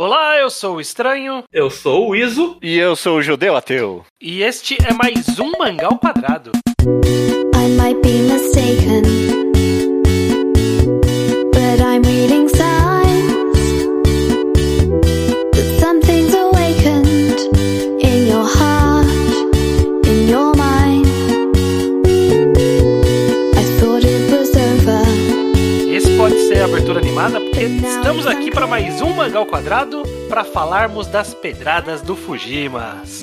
Olá, eu sou o Estranho. Eu sou o Iso. E eu sou o Judeu Ateu. E este é mais um Mangal Quadrado. I might be mistaken, porque estamos aqui para mais um Mangal Quadrado para falarmos das pedradas do Fujimas.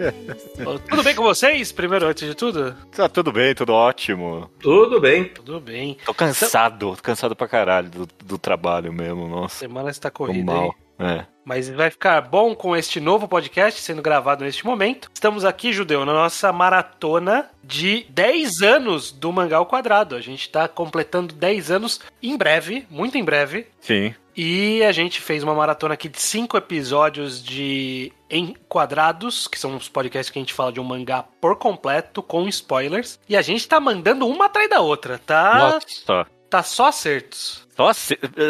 tudo bem com vocês? Primeiro, antes de tudo? Tá tudo bem, tudo ótimo. Tudo bem. Tudo bem. Tô cansado, tô cansado pra caralho do, do trabalho mesmo, A nossa. semana está corrida mal. É. Mas vai ficar bom com este novo podcast sendo gravado neste momento. Estamos aqui, Judeu, na nossa maratona de 10 anos do Mangal Quadrado. A gente está completando 10 anos em breve, muito em breve. Sim. E a gente fez uma maratona aqui de cinco episódios de Enquadrados, que são os podcasts que a gente fala de um mangá por completo, com spoilers. E a gente tá mandando uma atrás da outra, tá? Nossa. Tá só acertos. Só,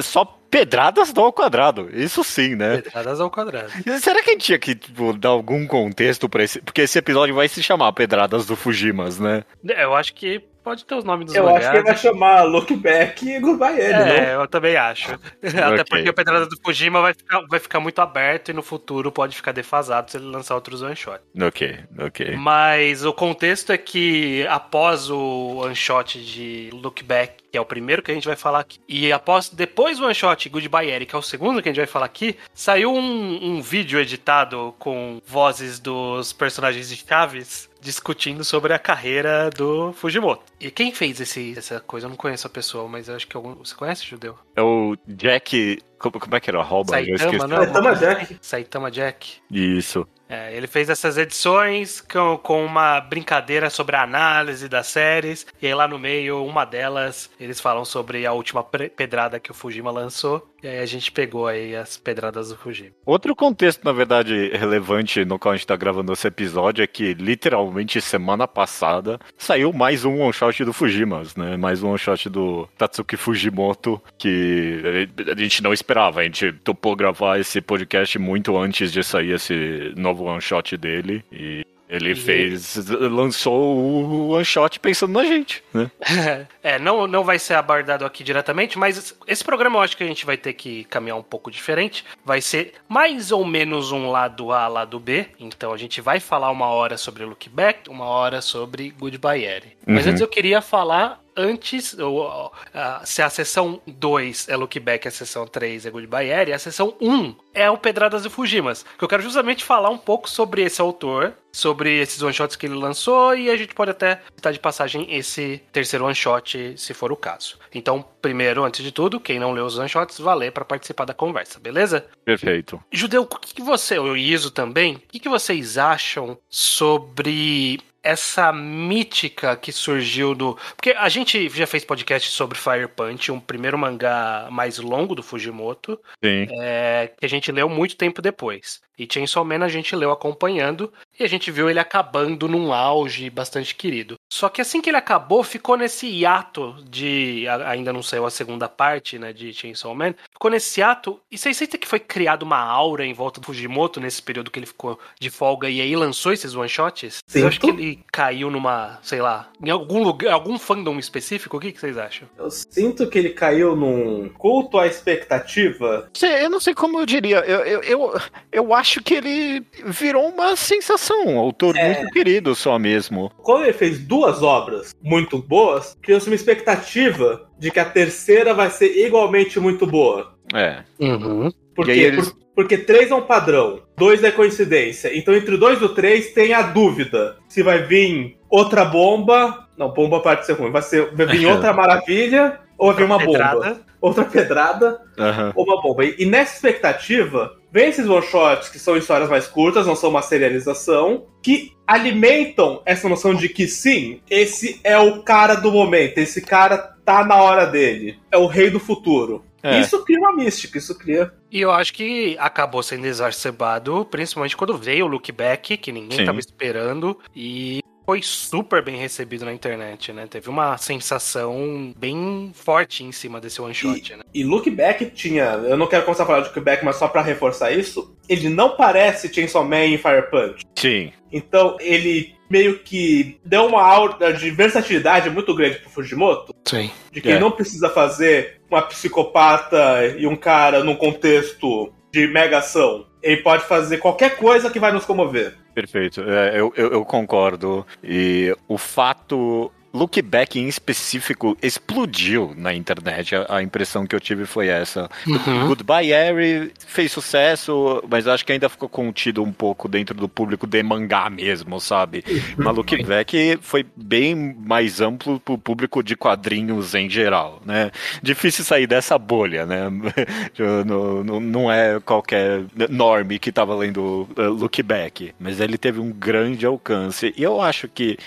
só pedradas do ao quadrado. Isso sim, né? Pedradas ao quadrado. Será que a gente tinha que tipo, dar algum contexto pra esse. Porque esse episódio vai se chamar Pedradas do Fujimas, né? É, Eu acho que pode ter os nomes dos Eu mangás. acho que ele vai chamar Look Back e Goodbye Ed, É, não? eu também acho. Até porque o Pedrada do Fujima vai ficar, vai ficar muito aberto e no futuro pode ficar defasado se ele lançar outros one shot. Ok, ok. Mas o contexto é que após o one shot de Look Back, que é o primeiro que a gente vai falar aqui, e após depois do one shot Goodbye Eric, que é o segundo que a gente vai falar aqui, saiu um, um vídeo editado com vozes dos personagens de Chaves discutindo sobre a carreira do Fujimoto. E quem fez esse, essa coisa? Eu não conheço a pessoa, mas eu acho que algum, você conhece, Judeu? É o Jack. Como, como é que era? Eu Saitama, não? Saitama Jack. Saitama Jack. Isso. É, ele fez essas edições com, com uma brincadeira sobre a análise das séries. E aí lá no meio, uma delas, eles falam sobre a última pedrada que o Fujima lançou. E aí a gente pegou aí as pedradas do Fujima. Outro contexto, na verdade, relevante no qual a gente tá gravando esse episódio é que, literalmente, semana passada, saiu mais um one-shot do Fujimas, né? Mais um one-shot do Tatsuki Fujimoto, que a gente não esperava. A gente topou gravar esse podcast muito antes de sair esse novo one-shot dele. E ele fez... lançou o one-shot pensando na gente, né? é, não, não vai ser abordado aqui diretamente, mas esse programa eu acho que a gente vai ter que caminhar um pouco diferente. Vai ser mais ou menos um lado A, lado B. Então a gente vai falar uma hora sobre Look Back, uma hora sobre Goodbye Eri. Mas Uhum. antes eu queria falar antes, ou, se a sessão 2 é Look Back, a sessão 3 é Goodbye Eri, a sessão 1 é o Pedradas e Fujimas. Que eu quero justamente falar um pouco sobre esse autor, sobre esses one-shots que ele lançou, e a gente pode até citar de passagem esse terceiro one-shot, se for o caso. Então, primeiro, antes de tudo, quem não leu os one-shots, vá ler para participar da conversa, beleza? Perfeito. Judeu, o que, que você, o Iso também, o que, que vocês acham sobre essa mítica que surgiu do. Porque a gente já fez podcast sobre Fire Punch, um primeiro mangá mais longo do Fujimoto, Sim. é, que a gente leu muito tempo depois. E Chainsaw Man a gente leu acompanhando e a gente viu ele acabando num auge bastante querido. Só que assim que ele acabou, ficou nesse hiato de. Ainda não saiu a segunda parte, né, de Chainsaw Man. Ficou nesse hiato. E vocês sentem que foi criada uma aura em volta do Fujimoto nesse período que ele ficou de folga e aí lançou esses one-shots? Vocês acham que Sinto. ele caiu numa, sei lá, em algum lugar, algum fandom específico? O que, que vocês acham? Eu sinto que ele caiu num culto à expectativa. Sei, Eu não sei como eu diria. Eu, eu, eu, eu acho que ele virou uma sensação. Um autor É. muito querido só mesmo. Quando ele fez duas obras muito boas, criou-se uma expectativa de que a terceira vai ser igualmente muito boa. É. Uhum. Porque, eles- por- porque três é um padrão, dois é coincidência. Então entre o dois e o três tem a dúvida se vai vir outra bomba. Não, bomba pode ser ruim. Vai, ser, vai vir outra maravilha ou vai vir uma bomba. Pedrada. Outra pedrada Aham. ou uma bomba. E, e nessa expectativa, vem esses one-shots que são histórias mais curtas, não são uma serialização, que alimentam essa noção de que sim, esse é o cara do momento, esse cara tá na hora dele, é o rei do futuro. É. Isso cria uma mística, isso cria. E eu acho que acabou sendo exacerbado, principalmente quando veio o look back, que ninguém Sim. tava esperando. E foi super bem recebido na internet, né? Teve uma sensação bem forte em cima desse one shot, né? E Look Back tinha. Eu não quero começar a falar de Look Back, mas só pra reforçar isso. Ele não parece Chainsaw Man e Fire Punch. Sim. Então ele meio que deu uma aura de versatilidade muito grande pro Fujimoto. Sim. De que É. ele não precisa fazer uma psicopata e um cara num contexto de mega ação. Ele pode fazer qualquer coisa que vai nos comover. Perfeito, É, eu, eu, eu concordo. E o fato. Look Back em específico explodiu na internet. A, a impressão que eu tive foi essa. Uhum. Goodbye Harry fez sucesso, mas acho que ainda ficou contido um pouco dentro do público de mangá mesmo, sabe? Mas Look Back foi bem mais amplo pro público de quadrinhos em geral, né? Difícil sair dessa bolha, né? não, não- não é qualquer norme que tava lendo uh, Look Back, mas ele teve um grande alcance. E eu acho que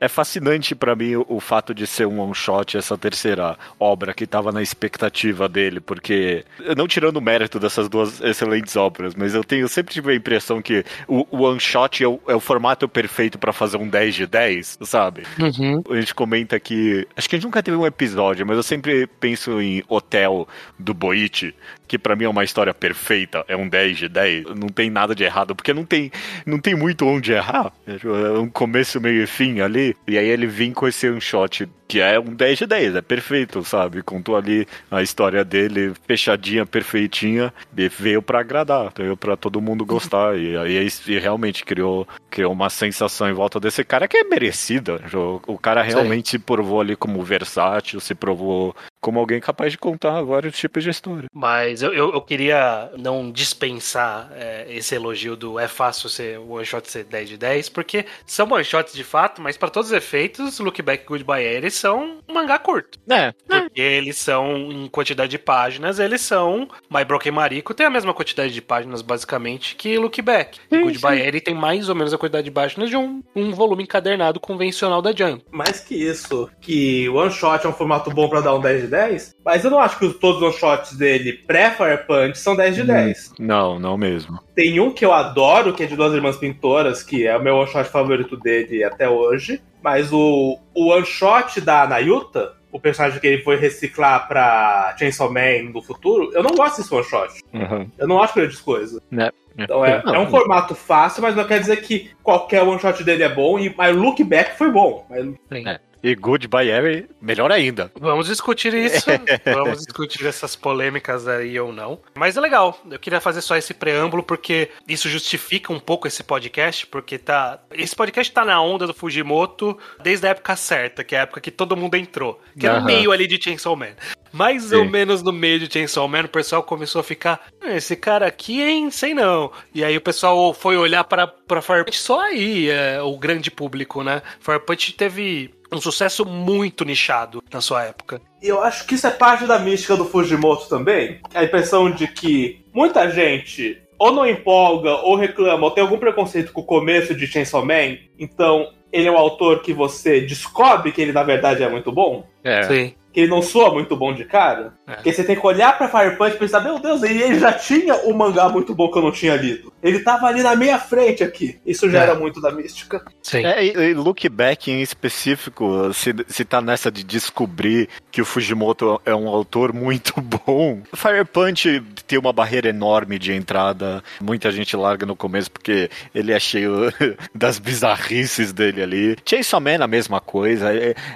é fascinante pra mim o, o fato de ser um one shot essa terceira obra que tava na expectativa dele, porque não tirando o mérito dessas duas excelentes obras, mas eu tenho sempre tive a impressão que o, o one shot é o, é o formato perfeito pra fazer um 10 de 10, sabe? Uhum. A gente comenta que. Acho que a gente nunca teve um episódio, mas eu sempre penso em Hotel do Boite, que pra mim é uma história perfeita, é um 10 de 10, não tem nada de errado, porque não tem, não tem muito onde errar. É um começo, meio e fim ali, e aí ele vem com esse one shot que é um 10 de 10, é perfeito, sabe? Contou ali a história dele fechadinha, perfeitinha, e veio pra agradar, veio pra todo mundo gostar, e aí e realmente criou, criou uma sensação em volta desse cara que é merecida. O, o cara realmente se provou ali como versátil, se provou como alguém capaz de contar vários tipos de história. Mas eu, eu, eu queria não dispensar é, esse elogio do é fácil ser o one shot ser 10 de 10, porque são one shots de fato, mas para todos os efeitos, Look Back e Goodbye eles são um mangá curto. É, Porque eles são, em quantidade de páginas, eles são. My Broken Mariko tem a mesma quantidade de páginas, basicamente, que Look Back. E Goodbye Eri tem mais ou menos a quantidade de páginas de um, um volume encadernado convencional da Jump. Mais que isso, que One Shot é um formato bom pra dar um 10 de 10, mas eu não acho que os- todos os Shots dele pré-Fire Punch são 10 de 10. Não, não mesmo. Tem um que eu adoro, que é de duas irmãs pintoras, que é o meu one shot favorito dele até hoje. Mas o, o one shot da Nayuta, o personagem que ele foi reciclar pra Chainsaw Man do futuro, eu não gosto desse one shot. Uhum. Eu não acho grandes coisas. Né? Então é, é um formato fácil, mas não quer dizer que qualquer one shot dele é bom. E, mas Look Back foi bom. Mas É. E Goodbye Harry, melhor ainda. Vamos discutir isso. Vamos discutir essas polêmicas aí ou não. Mas é legal. Eu queria fazer só esse preâmbulo porque isso justifica um pouco esse podcast, porque tá. Esse podcast tá na onda do Fujimoto desde a época certa, que é a época que todo mundo entrou. Que é no meio ali de Chainsaw Man. Mais ou Sim. menos no meio de Chainsaw Man, o pessoal começou a ficar. "Ah, Esse cara aqui, hein? Sei não. E aí o pessoal foi olhar pra, pra Fire Punch só aí, é, o grande público, né? Fire Punch teve um sucesso muito nichado na sua época. E eu acho que isso é parte da mística do Fujimoto também. A impressão de que muita gente ou não empolga, ou reclama, ou tem algum preconceito com o começo de Chainsaw Man. Então, ele é um autor que você descobre que ele na verdade é muito bom. É. Sim. Que ele não soa muito bom de cara. É. Porque você tem que olhar pra Fire Punch e pensar, meu Deus, ele ele já tinha um mangá muito bom que eu não tinha lido. Ele tava ali na minha frente aqui. Isso já É. era muito da mística. Sim. É, e, e Look Back em específico, se, se tá nessa de descobrir que o Fujimoto é um autor muito bom. Fire Punch tem uma barreira enorme de entrada. Muita gente larga no começo porque ele é cheio das bizarrices dele ali. Chainsaw Man a mesma coisa.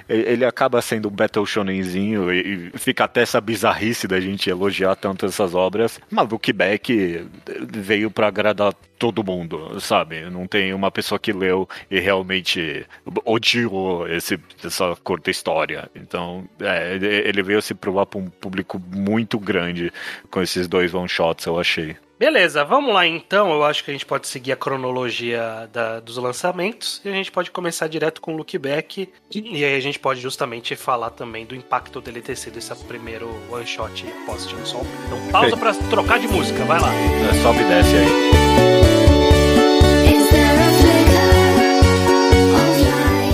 Ele acaba sendo um Battle Shonenzinho e e fica até essa bizarrice da gente elogiar tanto essas obras. Mas Look Back veio pra agradar todo mundo, sabe? Não tem uma pessoa que leu e realmente odiou esse, essa curta história. Então, é, ele- veio se provar para um público muito grande com esses dois one-shots, eu achei. Beleza, vamos lá então. Eu acho que a gente pode seguir a cronologia da- dos lançamentos e a gente pode começar direto com o Look Back. E aí a gente pode justamente falar também do impacto dele ter sido esse primeiro one shot pós Chainsaw. Então pausa pra trocar de música, vai lá. É, sobe e desce aí.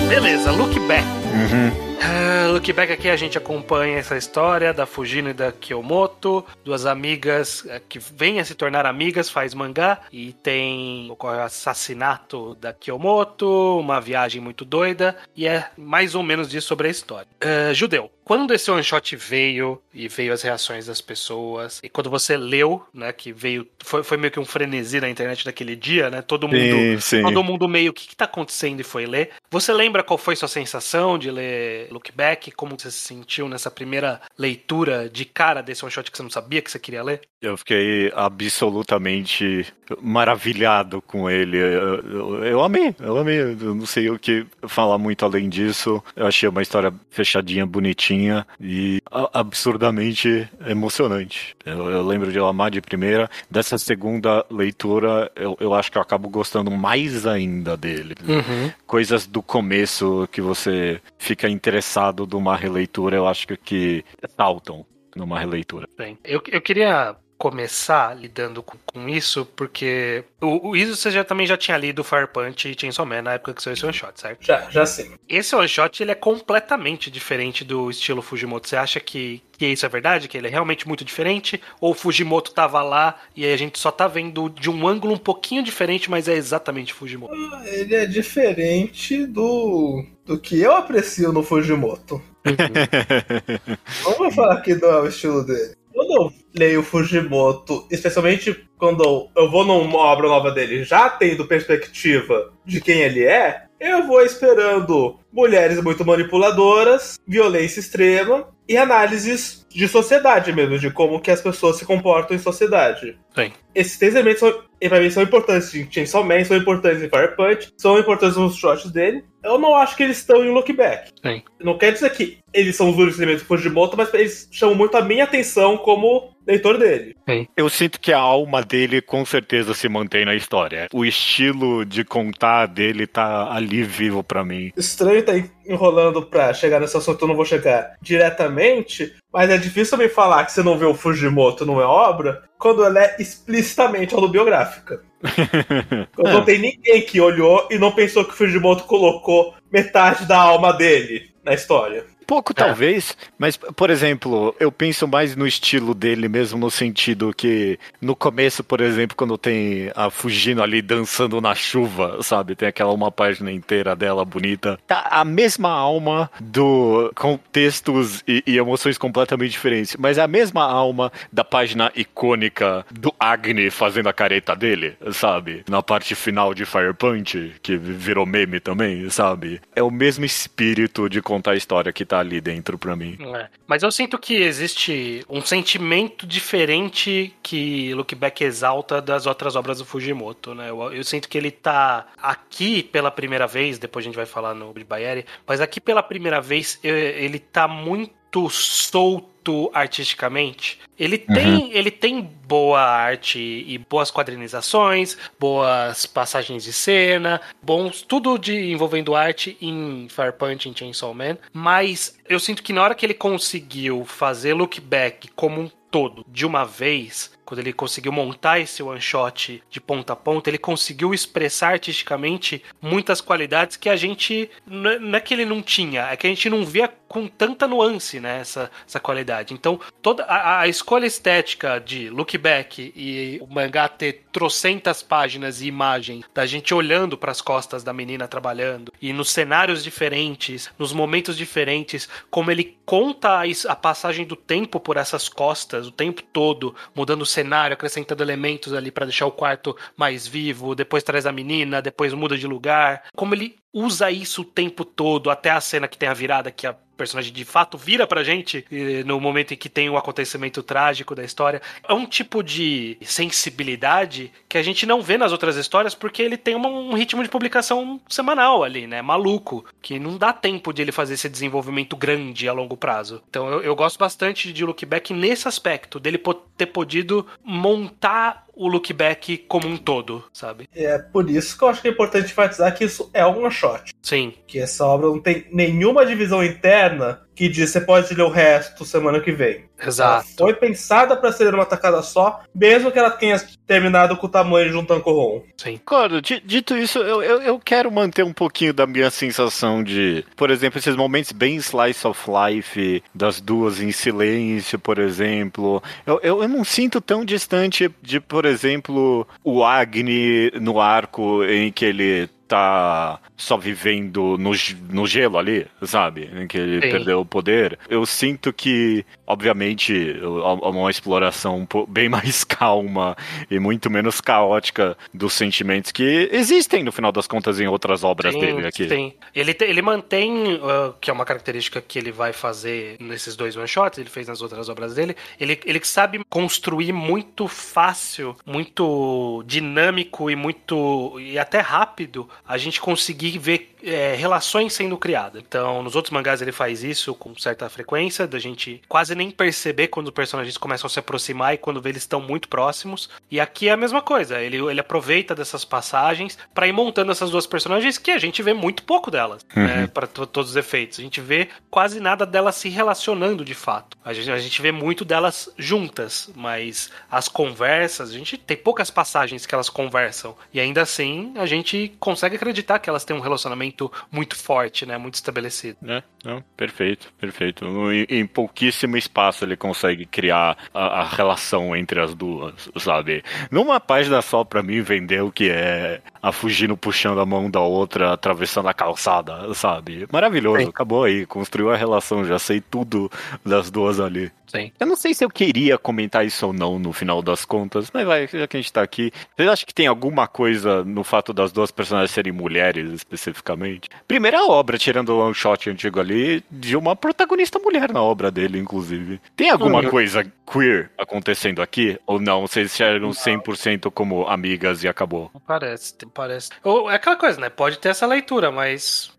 Beleza, Look Back. Uhum. Uh, look back aqui a gente acompanha essa história da Fujino e da Kiyomoto, duas amigas uh, que vêm a se tornar amigas, faz mangá e tem ocorre o assassinato da Kiyomoto, uma viagem muito doida e é mais ou menos disso sobre a história. Uh, judeu, quando esse one shot veio e veio as reações das pessoas e quando você leu, né, que veio foi, foi meio que um frenesi na internet daquele dia, né? Todo mundo, Sim, sim. todo mundo meio o que, que tá acontecendo e foi ler. Você lembra qual foi sua sensação de ler Look Back? Como você se sentiu nessa primeira leitura de cara desse one shot que você não sabia que você queria ler? Eu fiquei absolutamente maravilhado com ele. Eu, eu, eu amei, eu amei. Eu não sei o que falar muito além disso. Eu achei uma história fechadinha, bonitinha e absurdamente emocionante. Eu, eu lembro de eu amar de primeira. Dessa segunda leitura, eu, eu acho que eu acabo gostando mais ainda dele. Uhum. Coisas do começo que você fica interessado numa releitura, eu acho que, saltam numa releitura. Bem, eu, eu queria começar lidando com, com isso, porque o, o Iso você já, também já tinha lido Fire Punch e Chainsaw Man na época que saiu esse one shot, certo? Já, já sim. Esse one shot ele é completamente diferente do estilo Fujimoto. Você acha que, que isso é verdade? Que ele é realmente muito diferente? Ou o Fujimoto tava lá e aí a gente só tá vendo de um ângulo um pouquinho diferente, mas é exatamente Fujimoto? Ele é diferente do, do que eu aprecio no Fujimoto. Vamos falar que não é o estilo dele. Quando eu leio Fujimoto, especialmente quando eu vou numa obra nova dele, já tendo perspectiva de quem ele é, eu vou esperando mulheres muito manipuladoras, violência extrema e análises de sociedade mesmo, de como que as pessoas se comportam em sociedade. Sim. Esses três elementos, são, pra mim, são importantes em Chainsaw Man, são importantes em Fire Punch, são importantes nos shots dele. Eu não acho que eles estão em Look Back. Sim. Não quer dizer que eles são os únicos elementos do Fujimoto, mas eles chamam muito a minha atenção como leitor dele. Eu sinto que a alma dele com certeza se mantém na história. O estilo de contar dele tá ali vivo pra mim. Estranho tá enrolando pra chegar nesse assunto, eu não vou chegar diretamente, mas é difícil também falar que você não vê o Fujimoto não é obra, quando ela é explicitamente autobiográfica. Quando não tem ninguém que olhou e não pensou que o Fujimoto colocou metade da alma dele na história. Pouco, talvez, mas, por exemplo, eu penso mais no estilo dele mesmo, no sentido que no começo, por exemplo, quando tem a Fugino ali dançando na chuva, sabe? Tem aquela uma página inteira dela bonita. Tá a mesma alma do contextos e, e emoções completamente diferentes, mas é a mesma alma da página icônica do Agni fazendo a careta dele, sabe? Na parte final de Fire Punch, que virou meme também, sabe? É o mesmo espírito de contar a história que tá ali dentro pra mim. É. Mas eu sinto que existe um sentimento diferente que Look Back exalta das outras obras do Fujimoto, né? Eu, eu sinto que ele tá aqui pela primeira vez, depois a gente vai falar no Bayeri, mas aqui pela primeira vez ele tá muito solto artisticamente. Ele tem, ele tem boa arte e boas quadrinizações, boas passagens de cena, bons tudo de envolvendo arte em Fire Punch em Chainsaw Man, mas eu sinto que na hora que ele conseguiu fazer Look Back como um todo de uma vez, quando ele conseguiu montar esse one shot de ponta a ponta, ele conseguiu expressar artisticamente muitas qualidades que a gente não é que ele não tinha, é que a gente não via com tanta nuance, né, essa, essa qualidade. Então, toda a, a escolha estética de look back e o mangá ter trocentas páginas e imagem da gente olhando para as costas da menina trabalhando e nos cenários diferentes, nos momentos diferentes, como ele conta a, a passagem do tempo por essas costas o tempo todo, mudando o cenário, acrescentando elementos ali para deixar o quarto mais vivo, depois traz a menina, depois muda de lugar. Como ele usa isso o tempo todo, até a cena que tem a virada que a personagem de fato vira pra gente no momento em que tem o acontecimento trágico da história. É um tipo de sensibilidade que a gente não vê nas outras histórias porque ele tem um ritmo de publicação semanal ali, né? Maluco. Que não dá tempo de ele fazer esse desenvolvimento grande a longo prazo. Então eu, eu gosto bastante de Look Back nesse aspecto, dele ter podido montar o Look Back como um todo, sabe? É por isso que eu acho que é importante enfatizar que isso é um one shot. Sim. Que essa obra não tem nenhuma divisão interna que diz você pode ler o resto semana que vem. Exato. Ela foi pensada pra ser uma tacada só, mesmo que ela tenha terminado com o tamanho de um Tankohon. Sim. Claro, di- dito isso, eu, eu, eu quero manter um pouquinho da minha sensação de, por exemplo, esses momentos bem slice of life, das duas em silêncio, por exemplo. Eu, eu, eu não sinto tão distante de, por exemplo, o Agni no arco em que ele tá só vivendo no, no gelo ali, sabe? Em que ele Sim. perdeu o poder. Eu sinto que, obviamente, uma exploração bem mais calma e muito menos caótica dos sentimentos que existem, no final das contas, em outras obras Sim, dele aqui. sim. Ele, te- ele mantém, ah, que é uma característica que ele vai fazer nesses dois one-shots, ele fez nas outras obras dele, ele, ele sabe construir muito fácil, muito dinâmico e muito. e até rápido a gente conseguir ver é, relações sendo criadas. Então, nos outros mangás ele faz isso com certa frequência, da gente quase nem perceber quando os personagens começam a se aproximar e quando vê eles estão muito próximos. E aqui é a mesma coisa, ele, ele aproveita dessas passagens pra ir montando essas duas personagens que a gente vê muito pouco delas, né, para todos os efeitos. A gente vê quase nada delas se relacionando de fato. A gente, a gente vê muito delas juntas, mas as conversas, a gente tem poucas passagens que elas conversam. E ainda assim, a gente consegue acreditar que elas têm um relacionamento muito forte, né? Muito estabelecido. né? Não, perfeito, perfeito. Em, em pouquíssimo espaço ele consegue criar a, a relação entre as duas, sabe? Numa página só pra mim vender o que é a Fugino puxando a mão da outra, atravessando a calçada, sabe? Maravilhoso, Sim. acabou aí, construiu a relação, já sei tudo das duas ali. Sim. Eu não sei se eu queria comentar isso ou não no final das contas, mas vai, já que a gente tá aqui. Vocês acham que tem alguma coisa no fato das duas personagens serem mulheres, especificamente? Primeira obra, tirando o one shot antigo ali, de uma protagonista mulher na obra dele, inclusive. Tem alguma Hum. coisa queer acontecendo aqui? Ou não? Vocês enxergam 100% como amigas e acabou? Parece, parece. Ou, é aquela coisa, né? Pode ter essa leitura, mas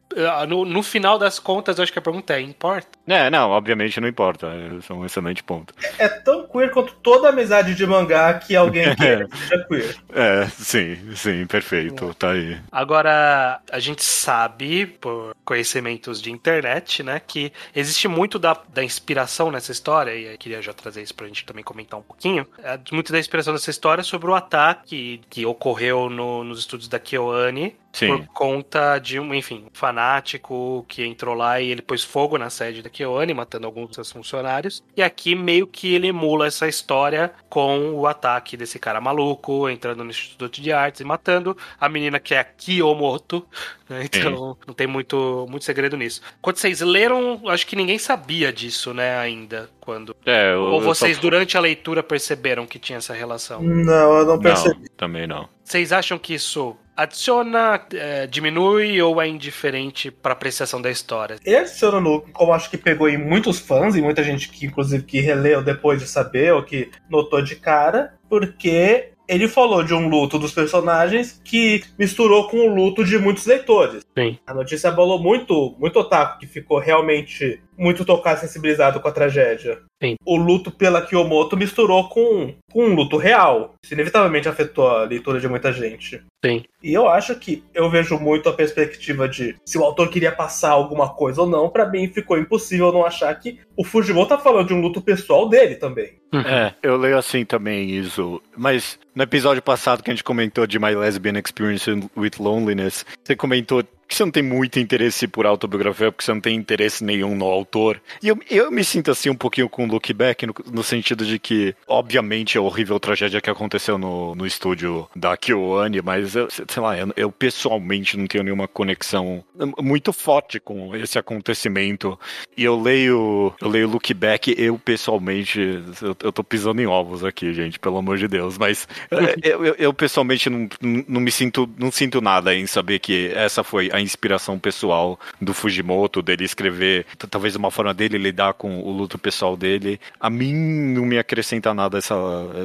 no, no final das contas, eu acho que a pergunta é: importa? É, não, obviamente não importa. É um excelente ponto. É tão queer quanto toda amizade de mangá que alguém queira que seja queer. É, sim, sim, perfeito. Tá aí. Agora, a gente sabe, por conhecimentos de internet, né, que existe muito da, da inspiração nessa história, e eu queria já trazer isso pra gente também comentar um pouquinho. É, muito da inspiração dessa história sobre o ataque que ocorreu no- nos estúdios da Kyoane. Por conta de um, enfim, um fanático que entrou lá e ele pôs fogo na sede da Kyoane, matando alguns dos seus funcionários. E aqui meio que ele emula essa história com o ataque desse cara maluco, entrando no Instituto de Artes e matando a menina que é a Kiyomoto. né? Então não tem muito, muito segredo nisso. Quando vocês leram, acho que ninguém sabia disso, né, ainda. Quando. É, eu- Ou vocês, só- durante a leitura, perceberam que tinha essa relação? Não, eu não percebi. Não, também não. Vocês acham que isso adiciona, é, diminui ou é indiferente para apreciação da história? Ele adiciona no, como acho que pegou em muitos fãs, e muita gente que, inclusive, que releu depois de saber, ou que notou de cara, porque ele falou de um luto dos personagens que misturou com o luto de muitos leitores. Sim. A notícia abalou muito, muito otaku que ficou realmente muito tocado, sensibilizado com a tragédia. Sim. O luto pela Kiyomoto misturou com, com um luto real. Isso inevitavelmente afetou a leitura de muita gente. Sim. E eu acho que eu vejo muito a perspectiva de se o autor queria passar alguma coisa ou não. Pra mim ficou impossível não achar que o Fujimoto tá falando de um luto pessoal dele também. É, eu leio assim também isso. Mas no episódio passado que a gente comentou de My Lesbian Experience with Loneliness, você comentou que você não tem muito interesse por autobiografia, porque você não tem interesse nenhum no autor. E eu, eu me sinto assim um pouquinho com o Look Back, no, no sentido de que, obviamente, é horrível tragédia que aconteceu no, no estúdio da Kyoane, mas eu, sei lá, eu, eu pessoalmente não tenho nenhuma conexão muito forte com esse acontecimento. E eu leio, eu leio Look Back, eu pessoalmente, eu, eu tô pisando em ovos aqui, gente, pelo amor de Deus, mas é, eu, eu, eu pessoalmente não, não, não me sinto, não sinto nada em saber que essa foi a inspiração pessoal do Fujimoto, dele escrever, talvez uma forma dele lidar com o luto pessoal dele. A mim não me acrescenta nada essa,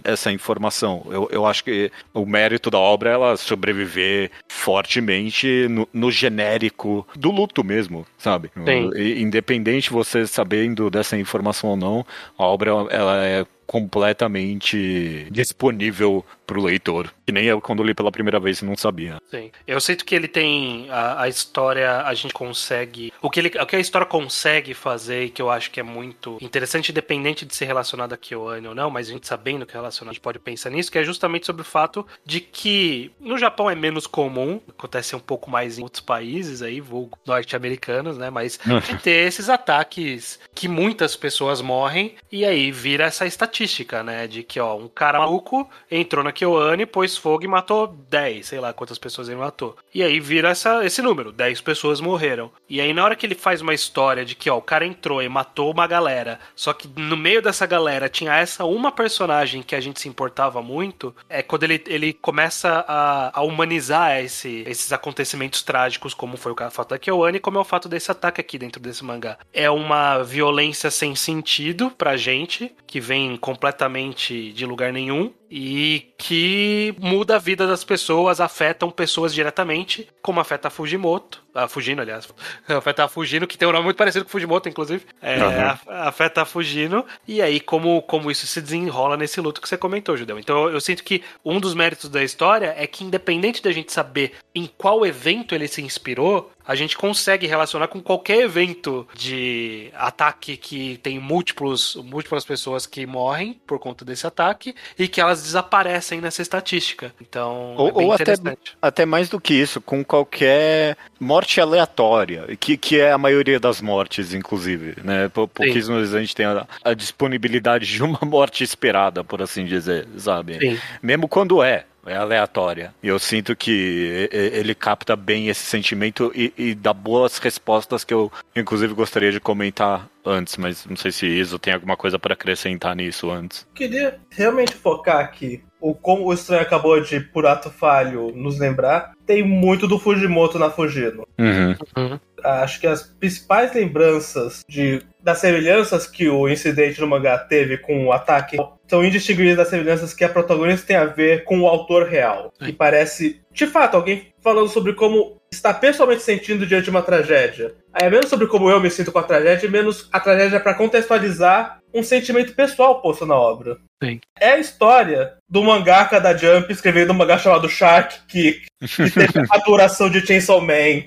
essa informação. Eu, eu acho que o mérito da obra é ela sobreviver fortemente no, no genérico do luto mesmo, sabe? Sim. Independente você sabendo dessa informação ou não, a obra ela é completamente disponível pro leitor. Que nem eu quando li pela primeira vez e não sabia. Sim. Eu sinto que ele tem a, a história, a gente consegue. O que, ele, o que a história consegue fazer, e que eu acho que é muito interessante, independente de ser relacionado a Kyoane ou não, mas a gente sabendo que é relacionado, a gente pode pensar nisso, que é justamente sobre o fato de que no Japão é menos comum, acontece um pouco mais em outros países aí, vulgo norte-americanos, né? Mas de ter esses ataques que muitas pessoas morrem, e aí vira essa estatística, né? De que, ó, um cara maluco entrou na Kyoane, pôs fogo e matou 10, sei lá quantas pessoas ele matou. E aí vira essa, esse número, 10 pessoas morreram. E aí na hora que ele faz uma história de que, ó, o cara entrou e matou uma galera, só que no meio dessa galera tinha essa uma personagem que a gente se importava muito, é quando ele, ele começa a, a humanizar esse, esses acontecimentos trágicos, como foi o fato da Kyoane, como é o fato desse ataque aqui dentro desse mangá. É uma violência sem sentido pra gente, que vem completamente de lugar nenhum, e que muda a vida das pessoas, afetam pessoas diretamente, como afeta Fujimoto, a Fujino, aliás, a Fujino, que tem um nome muito parecido com Fujimoto, inclusive, é, Uhum. afeta a Fujino, e aí como, como isso se desenrola nesse luto que você comentou, Judeu. Então eu, eu sinto que um dos méritos da história é que independente da gente saber em qual evento ele se inspirou, a gente consegue relacionar com qualquer evento de ataque que tem múltiplos, múltiplas pessoas que morrem por conta desse ataque e que elas desaparecem nessa estatística. Então, Ou- é ou até-. Até mais do que isso, com qualquer morte aleatória, que, que é a maioria das mortes, inclusive, né? Pou- Pouquíssimas vezes a gente tem a, a disponibilidade de uma morte esperada, por assim dizer, sabe? Sim. Mesmo quando é. É aleatória. E eu sinto que ele capta bem esse sentimento e, e dá boas respostas que eu, inclusive, gostaria de comentar antes, mas não sei se Iso tem alguma coisa para acrescentar nisso antes. Queria realmente focar aqui. O como o estranho acabou de, por ato falho, nos lembrar, tem muito do Fujimoto na Fujino. Uhum. Acho que as principais lembranças de, das semelhanças que o incidente no mangá teve com o ataque são indistinguíveis das semelhanças que a protagonista tem a ver com o autor real. Sim. E parece, de fato, alguém falando sobre como está pessoalmente sentindo diante de uma tragédia. É menos sobre como eu me sinto com a tragédia, menos a tragédia para contextualizar um sentimento pessoal posto na obra. Sim. É a história do mangaka da Jump escrevendo um mangá chamado Shark, que, que teve a duração de Chainsaw Man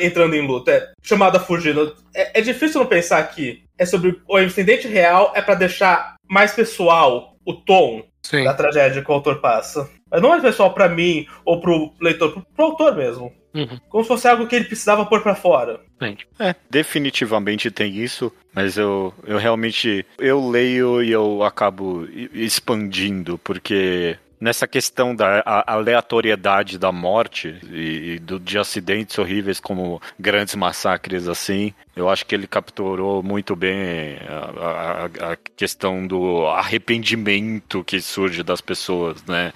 entrando em luta. É, chamada Fugindo. É, é difícil não pensar que é sobre o incidente real, é para deixar mais pessoal o tom Sim. da tragédia que o autor passa. Mas não é pessoal pra mim ou pro leitor, pro, pro autor mesmo. Uhum. Como se fosse algo que ele precisava pôr pra fora. É, definitivamente tem isso, mas eu, eu realmente eu leio e eu acabo expandindo, porque nessa questão da a- aleatoriedade da morte e, e do, de acidentes horríveis como grandes massacres assim, eu acho que ele capturou muito bem a, a- a questão do arrependimento que surge das pessoas, né?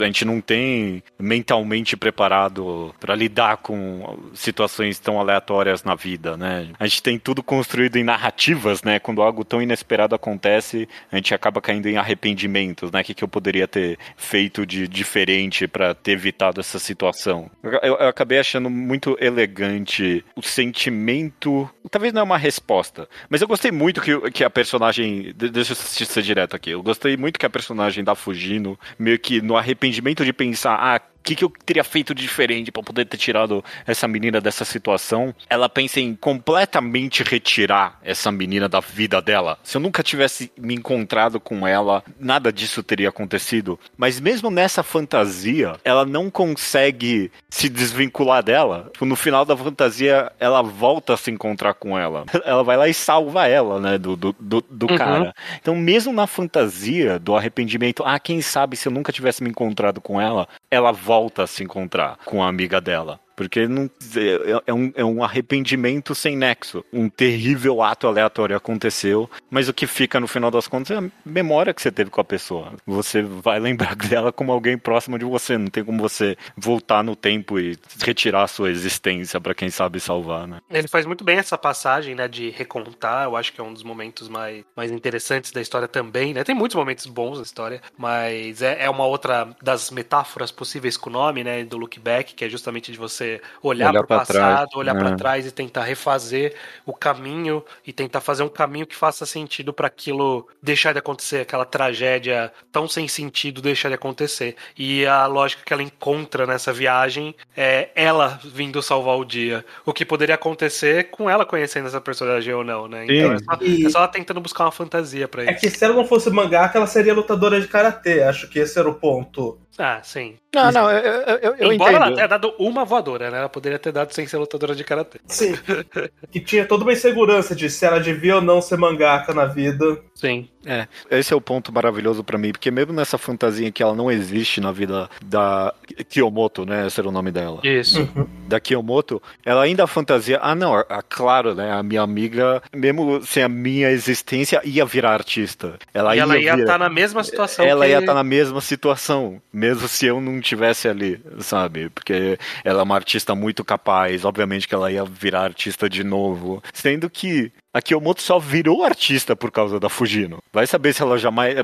A gente não tem mentalmente preparado para lidar com situações tão aleatórias na vida, né? A gente tem tudo construído em narrativas, né? Quando algo tão inesperado acontece, a gente acaba caindo em arrependimentos, né? O que, que eu poderia ter feito de diferente para ter evitado essa situação? Eu- eu acabei achando muito elegante o sentimento. Talvez não é uma resposta, mas eu gostei muito que, que a personagem. de- Deixa eu ser direto aqui. Eu gostei muito que a personagem da Fugino, meio que no arrependimento de pensar, ah, que, que eu teria feito de diferente para poder ter tirado essa menina dessa situação? Ela pensa em completamente retirar essa menina da vida dela. Se eu nunca tivesse me encontrado com ela, nada disso teria acontecido. Mas mesmo nessa fantasia, ela não consegue se desvincular dela. Tipo, no final da fantasia, ela volta a se encontrar com ela. Ela vai lá e salva ela, né, do, do, do, do Uhum. cara. Então, mesmo na fantasia do arrependimento, ah, quem sabe se eu nunca tivesse me encontrado com ela, ela volta a se encontrar com a amiga dela. Porque não, é, é um, é um arrependimento sem nexo. Um terrível ato aleatório aconteceu, mas o que fica no final das contas é a memória que você teve com a pessoa. Você vai lembrar dela como alguém próximo de você. Não tem como você voltar no tempo e retirar a sua existência para quem sabe salvar, né? Ele faz muito bem essa passagem, né, de recontar. Eu acho que é um dos momentos mais, mais interessantes da história também, né? Tem muitos momentos bons na história, mas é, é uma outra das metáforas possíveis com o nome, né, do look back, que é justamente de você você olhar, Olhar pro pra passado, trás, olhar né? pra trás e tentar refazer o caminho e tentar fazer um caminho que faça sentido pra aquilo deixar de acontecer, aquela tragédia tão sem sentido deixar de acontecer. E a lógica que ela encontra nessa viagem é ela vindo salvar o dia. O que poderia acontecer com ela conhecendo essa personagem ou não, né? Então é Sim. só, E- é só ela tentando buscar uma fantasia pra É isso. que se ela não fosse mangaka, ela seria lutadora de karatê. Acho que esse era o ponto. Ah, sim. Não, não, eu, eu, eu- Embora ela entendo. tenha dado uma voadora, né? Ela poderia ter dado sem ser lutadora de karatê. Sim. que tinha toda uma insegurança de se ela devia ou não ser mangaka na vida. Sim. É, esse é o ponto maravilhoso pra mim, porque mesmo nessa fantasia que ela não existe na vida da Kiyomoto, né? Esse era o nome dela. Isso. Da Kiyomoto, ela ainda fantasia. Ah, não, ah, claro, né? A minha amiga, mesmo sem a minha existência, ia virar artista. Ela e ela ia estar na mesma situação ela que... ia estar na mesma situação, mesmo se eu não tivesse ali, sabe? Porque ela é uma artista muito capaz, obviamente que ela ia virar artista de novo. Sendo que a Kiyomoto só virou artista por causa da Fujino. Vai saber se ela jamais.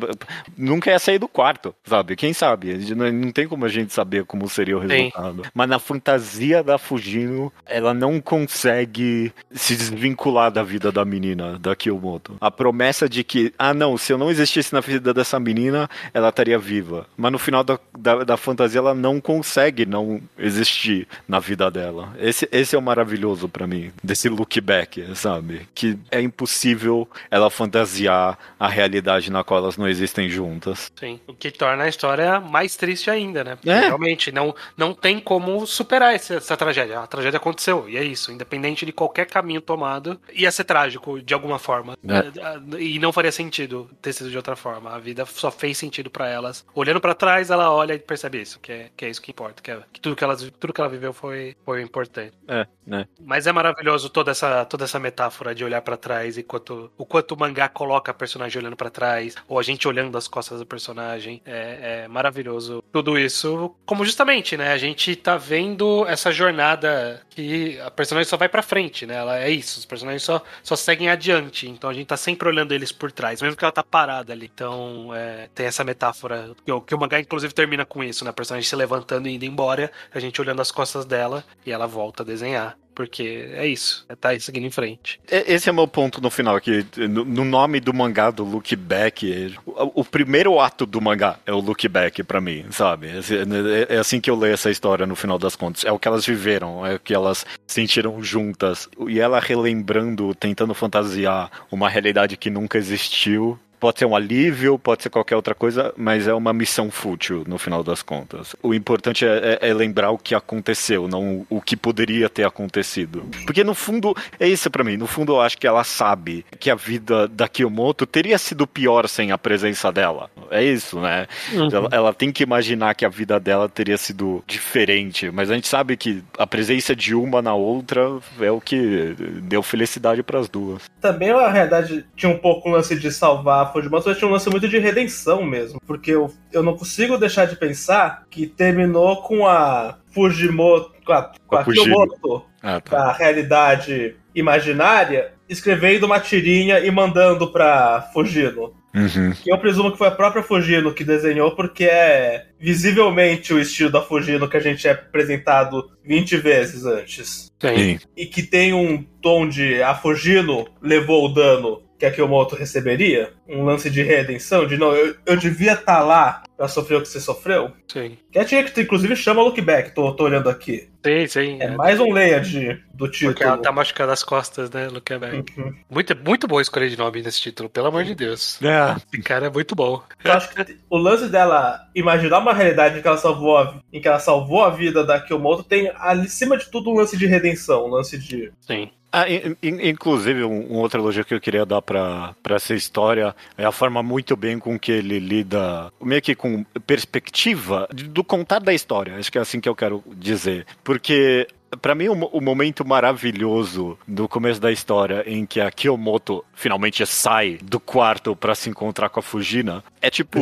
Nunca ia sair do quarto, sabe? Quem sabe? Não, tem como a gente saber como seria o Sim. resultado. Mas na fantasia da Fujino, ela não consegue se desvincular da vida da menina, da Kiyomoto. A promessa de que, ah, não, se eu não existisse na vida dessa menina, ela estaria viva. Mas no final da, da, da fantasia, ela não consegue não existir na vida dela. Esse, esse é o maravilhoso pra mim, desse look back, sabe? Que é impossível ela fantasiar a realidade na qual elas não existem juntas. Sim. O que torna a história mais triste ainda, né? Porque É. Realmente, não, não tem como superar essa, essa tragédia. A tragédia aconteceu, e é isso. Independente de qualquer caminho tomado, ia ser trágico de alguma forma. É. E não faria sentido ter sido de outra forma. A vida só fez sentido pra elas. Olhando pra trás, ela olha e percebe isso, que é, que é isso que importa. Que, é- que tudo, que elas, tudo que ela viveu foi, foi importante. É, né? Mas é maravilhoso toda essa, toda essa metáfora de olhar pra trás e quanto, o quanto o mangá coloca a personagem olhando pra trás, ou a gente olhando as costas do personagem. É, é maravilhoso tudo isso. Como justamente, né? A gente tá vendo essa jornada que a personagem só vai pra frente, né? Ela é isso, os personagens só, só seguem adiante. Então a gente tá sempre olhando eles por trás, mesmo que ela tá parada ali. Então é, tem essa metáfora que, o- que o mangá, inclusive, termina com isso, né? A personagem se levantando e indo embora, a gente olhando as costas dela e ela volta a desenhar. Porque é isso, é tá seguindo em frente. Esse é meu ponto no final, que no no nome do mangá do Look Back, é- o, primeiro ato do mangá é o Look Back pra mim, sabe? Esse- É, é assim que eu leio essa história no final das contas. É o que elas viveram, é o que elas sentiram juntas. E ela relembrando, tentando fantasiar uma realidade que nunca existiu. Pode ser um alívio, pode ser qualquer outra coisa, mas é uma missão fútil no final das contas. O importante é, é- é lembrar o que aconteceu, não o que poderia ter acontecido. Porque no fundo, é isso pra mim. No fundo, eu acho que ela sabe que a vida da Kiyomoto teria sido pior sem a presença dela. É isso, né? Ela, ela tem que imaginar que a vida dela teria sido diferente, mas a gente sabe que a presença de uma na outra é o que deu felicidade pras duas. Também a realidade tinha um pouco o lance de salvar a Fujimoto, mas tinha um lance muito de redenção mesmo. Porque eu, eu não consigo deixar de pensar que terminou com a Fujimoto. Com a, com a a Ah, tá. da realidade imaginária, escrevendo uma tirinha e mandando pra Fujino. Uhum. Que eu presumo que foi a própria Fujino que desenhou, porque é visivelmente o estilo da Fujino que a gente é apresentado 20 vezes antes. Sim. E que tem um tom de a Fujino levou o dano que a Kiyomoto receberia. Um lance de redenção, de não, eu, eu devia estar lá pra sofrer o que você sofreu. Sim. Que é a tirinha que inclusive chama Look Back, tô, tô olhando aqui. Sim, sim. É mais um layer de, do Porque ela título. tá machucando as costas, né, Luke Back. Uhum. Muito, muito boa escolha de nome nesse título, pelo amor de Deus. É. Esse cara é muito bom. Eu acho que o lance dela imaginar uma realidade em que ela salvou a, em que ela salvou a vida da Kiyomoto tem ali acima de tudo um lance de redenção, um lance de Sim. Ah, in- in- inclusive, um, um outro elogio que eu queria dar pra essa história é a forma muito bem com que ele lida, meio que com perspectiva do contar da história. Acho que é assim que eu quero dizer. Porque. Pra mim, o, mo- o momento maravilhoso do começo da história em que a Kiyomoto finalmente sai do quarto pra se encontrar com a Fujina é tipo.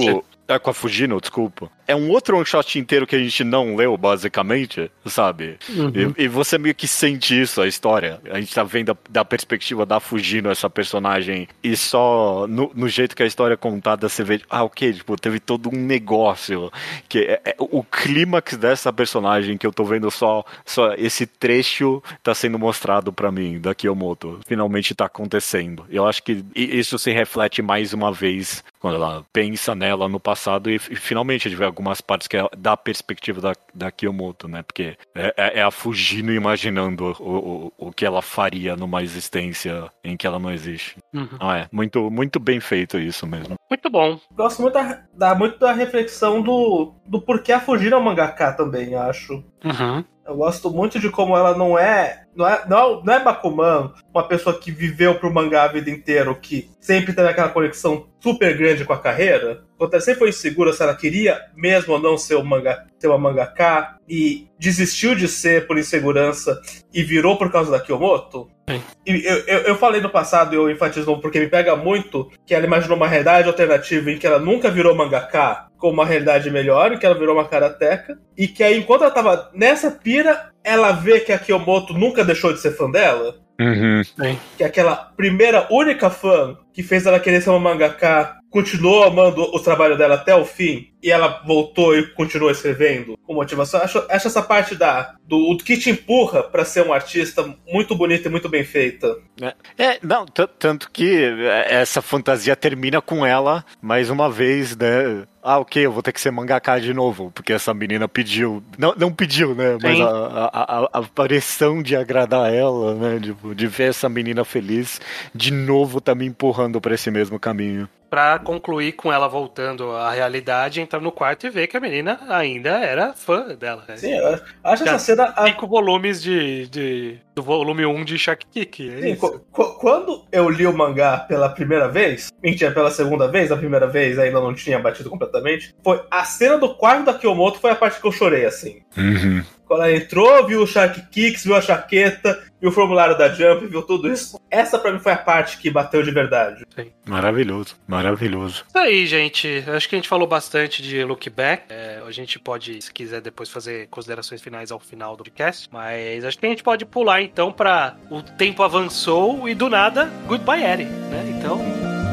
É com a Fujino, desculpa. É um outro one shot inteiro que a gente não leu, basicamente, sabe? Uhum. E, e você meio que sente isso, a história. A gente tá vendo a- da perspectiva da Fujino, essa personagem, e só no, no jeito que a história é contada, você vê, ah, ok, tipo, teve todo um negócio. que é, é- O clímax dessa personagem que eu tô vendo só, só esse trecho tá sendo mostrado pra mim, da Kiyomoto. Finalmente tá acontecendo. Eu acho que isso se reflete mais uma vez quando ela pensa nela no passado e, e finalmente a gente vê algumas partes que é da perspectiva da, da Kiyomoto, né? Porque é, é- é a Fujino imaginando o, o, o que ela faria numa existência em que ela não existe. Uhum. Ah, é. Muito, muito bem feito isso mesmo. Muito bom. Gosto muito da, da- muito da reflexão do, do porquê a Fujino é um mangaka também, acho. Uhum. Eu gosto muito de como ela não é. Não é, não, não é Bakuman, uma pessoa que viveu pro mangá a vida inteira, que sempre teve aquela conexão super grande com a carreira. Quando ela sempre foi insegura se ela queria mesmo ou não ser, um manga, ser uma mangaka, e desistiu de ser por insegurança e virou por causa da Kiyomoto. E eu, eu, eu falei no passado, e eu enfatizo porque me pega muito, que ela imaginou uma realidade alternativa em que ela nunca virou mangaka com uma realidade melhor, em que ela virou uma karateca, e que aí, enquanto ela tava nessa pira, ela vê que a Kiyomoto nunca deixou de ser fã dela, Uhum. que é aquela primeira, única fã que fez ela querer ser uma mangaka, continuou amando o trabalho dela até o fim, e ela voltou e continuou escrevendo com motivação. Acho, acho essa parte da, do, do que te empurra pra ser um artista muito bonita e muito bem feita. É, não, t- tanto que é, essa fantasia termina com ela mais uma vez, né? Ah, ok, eu vou ter que ser mangaka de novo, porque essa menina pediu. Não, não pediu, né? Mas a, a, a, a pressão de agradar ela, né? Tipo, de ver essa menina feliz, de novo tá me empurrando pra esse mesmo caminho. Pra concluir com ela voltando à realidade, entrar no quarto e ver que a menina ainda era fã dela. né? Sim, eu acho Já- essa cena. a- Cinco volumes de, de- do volume 1 de Shark Kick. É Sim, quando eu li o mangá pela primeira vez, mentira, pela segunda vez, a primeira vez ainda não tinha batido completamente, foi a cena do quarto da Kiyomoto foi a parte que eu chorei, assim. Uhum. Quando ela entrou, viu o Shark Kicks, viu a chaqueta, viu o formulário da Jump, viu tudo isso. Essa pra mim foi a parte que bateu de verdade. Maravilhoso, maravilhoso. Isso aí, gente. Acho que a gente falou bastante de Look Back. É, a gente pode, se quiser, depois fazer considerações finais ao final do podcast. Mas acho que a gente pode pular então pra o tempo avançou e do nada, Goodbye Eri, né? Então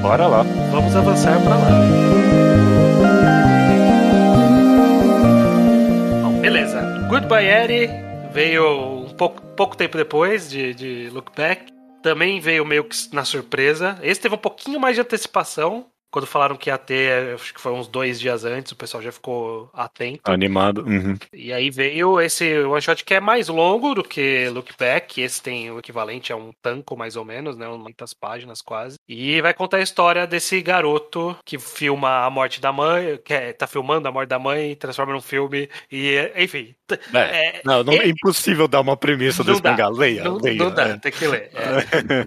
Bora lá. vamos avançar pra lá. Beleza. Goodbye Eri veio um pouco, pouco tempo depois de, de Look Back. Também veio meio que na surpresa. Esse teve um pouquinho mais de antecipação. Quando falaram que ia ter, acho que foi uns dois dias antes, o pessoal já ficou atento. Animado. Uhum. E aí veio esse one shot que é mais longo do que Look Back. Esse tem o equivalente a um tanco, mais ou menos, né? Muitas páginas quase. E vai contar a história desse garoto que filma a morte da mãe, que é, tá filmando a morte da mãe, transforma num filme. E, enfim. É, é- não, não, é- é impossível dar uma premissa Não desse dá. mangá. Leia, não, leia. não dá, é. tem que ler. É.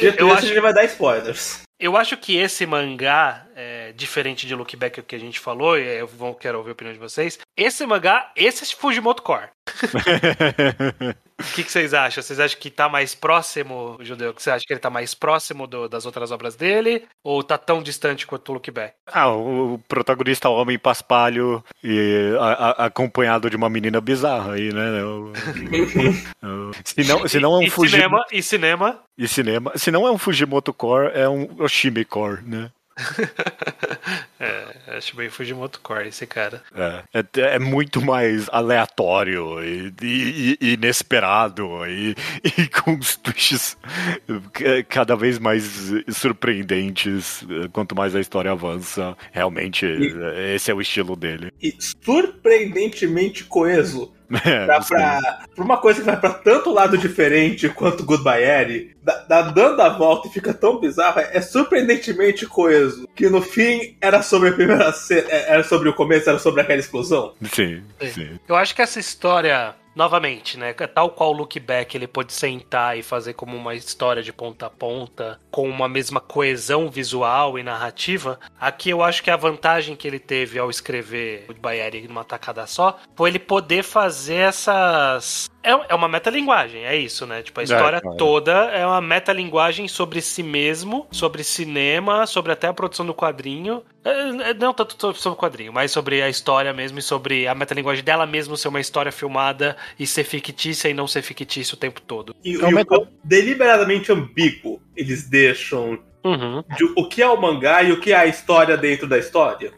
Dito Eu acho- a gente vai dar spoilers. Eu acho que esse mangá, é, diferente de Look Back que a gente falou, e eu vou, quero ouvir a opinião de vocês. Esse mangá, esse é Fujimoto Core. O que, que vocês acham? Vocês acham que tá mais próximo, Judeu? Que você acha que ele tá mais próximo do- das outras obras dele? Ou tá tão distante quanto o Look Back? Ah, o o protagonista homem paspalho e a- a- acompanhado de uma menina bizarra aí, né? O- o- se, não, se não é um e, Fujimoto cinema, e cinema. e cinema, se não é um Fujimoto Core, é um Oshimi Core, né? É, acho bem Fujimoto Core esse cara. É, é, é muito mais aleatório e, e- e inesperado e, e com os twists ca- cada vez mais surpreendentes eh, quanto mais a história avança. Realmente, eh, esse é o estilo dele. E surpreendentemente coeso. É, Pra, pra, pra uma coisa que vai pra tanto lado diferente quanto Goodbye Eri, dá, dá dando a volta e fica tão bizarro, é surpreendentemente coeso. Que no fim era sobre a primeira cena, era sobre o começo, era sobre aquela explosão. Sim, Sim. sim. Eu acho que essa história, novamente, né? Tal qual o Look Back, ele pode sentar e fazer como uma história de ponta a ponta, com uma mesma coesão visual e narrativa. Aqui eu acho que a vantagem que ele teve ao escrever Goodbye Eri numa tacada só foi ele poder fazer essas. É, é uma metalinguagem, é isso, né? Tipo, a história claro. toda é uma metalinguagem sobre si mesmo, sobre cinema, sobre até a produção do quadrinho. É, é, Não tanto so- sobre o quadrinho, mas sobre a história mesmo e sobre a metalinguagem dela mesmo ser uma história filmada e ser fictícia e não ser fictícia o tempo todo. E, É um e o meta- deliberadamente ambíguo eles deixam Uhum. de o que é o mangá e o que é a história dentro da história.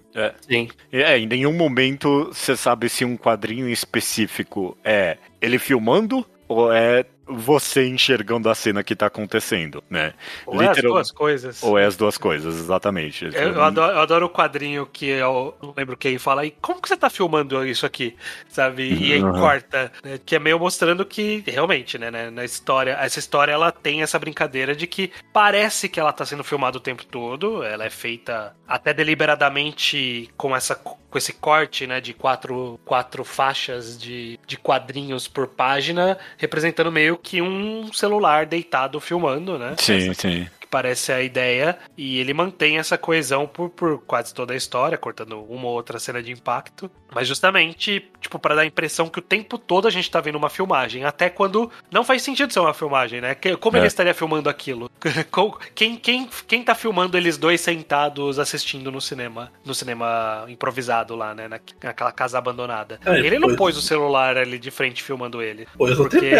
Sim. É, em nenhum momento você sabe se um quadrinho específico é ele filmando ou é você enxergando a cena que tá acontecendo, né? Ou é as Literal- duas coisas. Ou é as duas coisas, exatamente. Eu, eu adoro, eu adoro o quadrinho que eu não lembro quem fala, e como que você tá filmando isso aqui? Sabe? E aí Uhum. corta, né? que é meio mostrando que, realmente, né, né, na história, essa história ela tem essa brincadeira de que parece que ela tá sendo filmada o tempo todo, ela é feita até deliberadamente com essa com esse corte, né, de quatro, quatro faixas de, de quadrinhos por página, representando meio que um celular deitado filmando, né? Sim, sim. Parece a ideia, e ele mantém essa coesão por, por quase toda a história, cortando uma ou outra cena de impacto, mas justamente, tipo, para dar a impressão que o tempo todo a gente tá vendo uma filmagem, até quando não faz sentido ser uma filmagem, né? Como É. ele estaria filmando aquilo? Quem, quem, quem tá filmando eles dois sentados assistindo no cinema, no cinema improvisado lá, né? Na- Naquela casa abandonada. É, ele não pôs o celular ali de frente filmando ele. Pois Porque.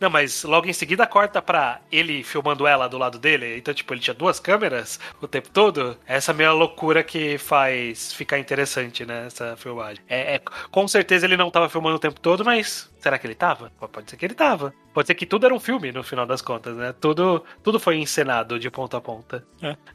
Não, mas logo em seguida corta pra ele filmando ela do lado dele. Então, tipo, ele tinha duas câmeras o tempo todo. Essa meio loucura que faz ficar interessante, né? Essa filmagem. É, é- com certeza ele não tava filmando o tempo todo, mas será que ele tava? Pode ser que ele tava. Pode ser que tudo era um filme no final das contas, né? Tudo, tudo foi encenado de ponta a ponta.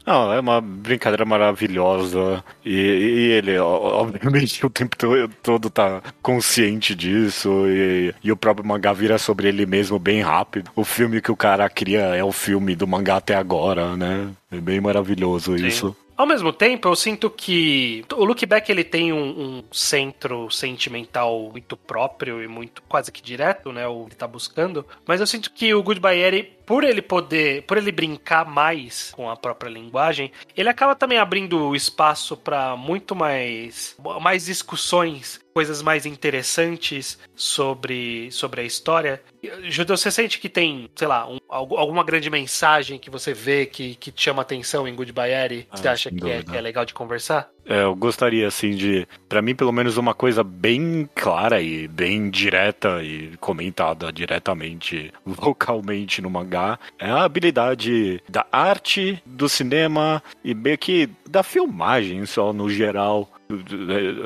Não, é uma brincadeira maravilhosa. E, e ele, obviamente, o tempo to- todo tá consciente disso. E, e o próprio mangá vira sobre ele mesmo bem rápido. O filme que o cara cria é o filme do mangá até agora, né? É bem maravilhoso Sim. isso. Ao mesmo tempo, eu sinto que o Look Back ele tem um, um centro sentimental muito próprio e muito quase que direto, né? O que ele tá buscando. Mas eu sinto que o Goodbye Eri, por ele poder, por ele brincar mais com a própria linguagem, ele acaba também abrindo espaço para muito mais, mais discussões, coisas mais interessantes sobre, sobre a história. Judeu, você sente que tem, sei lá, um- algu- alguma grande mensagem que você vê que, que te chama atenção em Goodbye Eri? Você Ah, acha que é, que é legal de conversar? É, eu gostaria, assim, de. Pra mim, pelo menos, uma coisa bem clara e bem direta e comentada diretamente, vocalmente no mangá, é a habilidade da arte, do cinema e meio que da filmagem só no geral.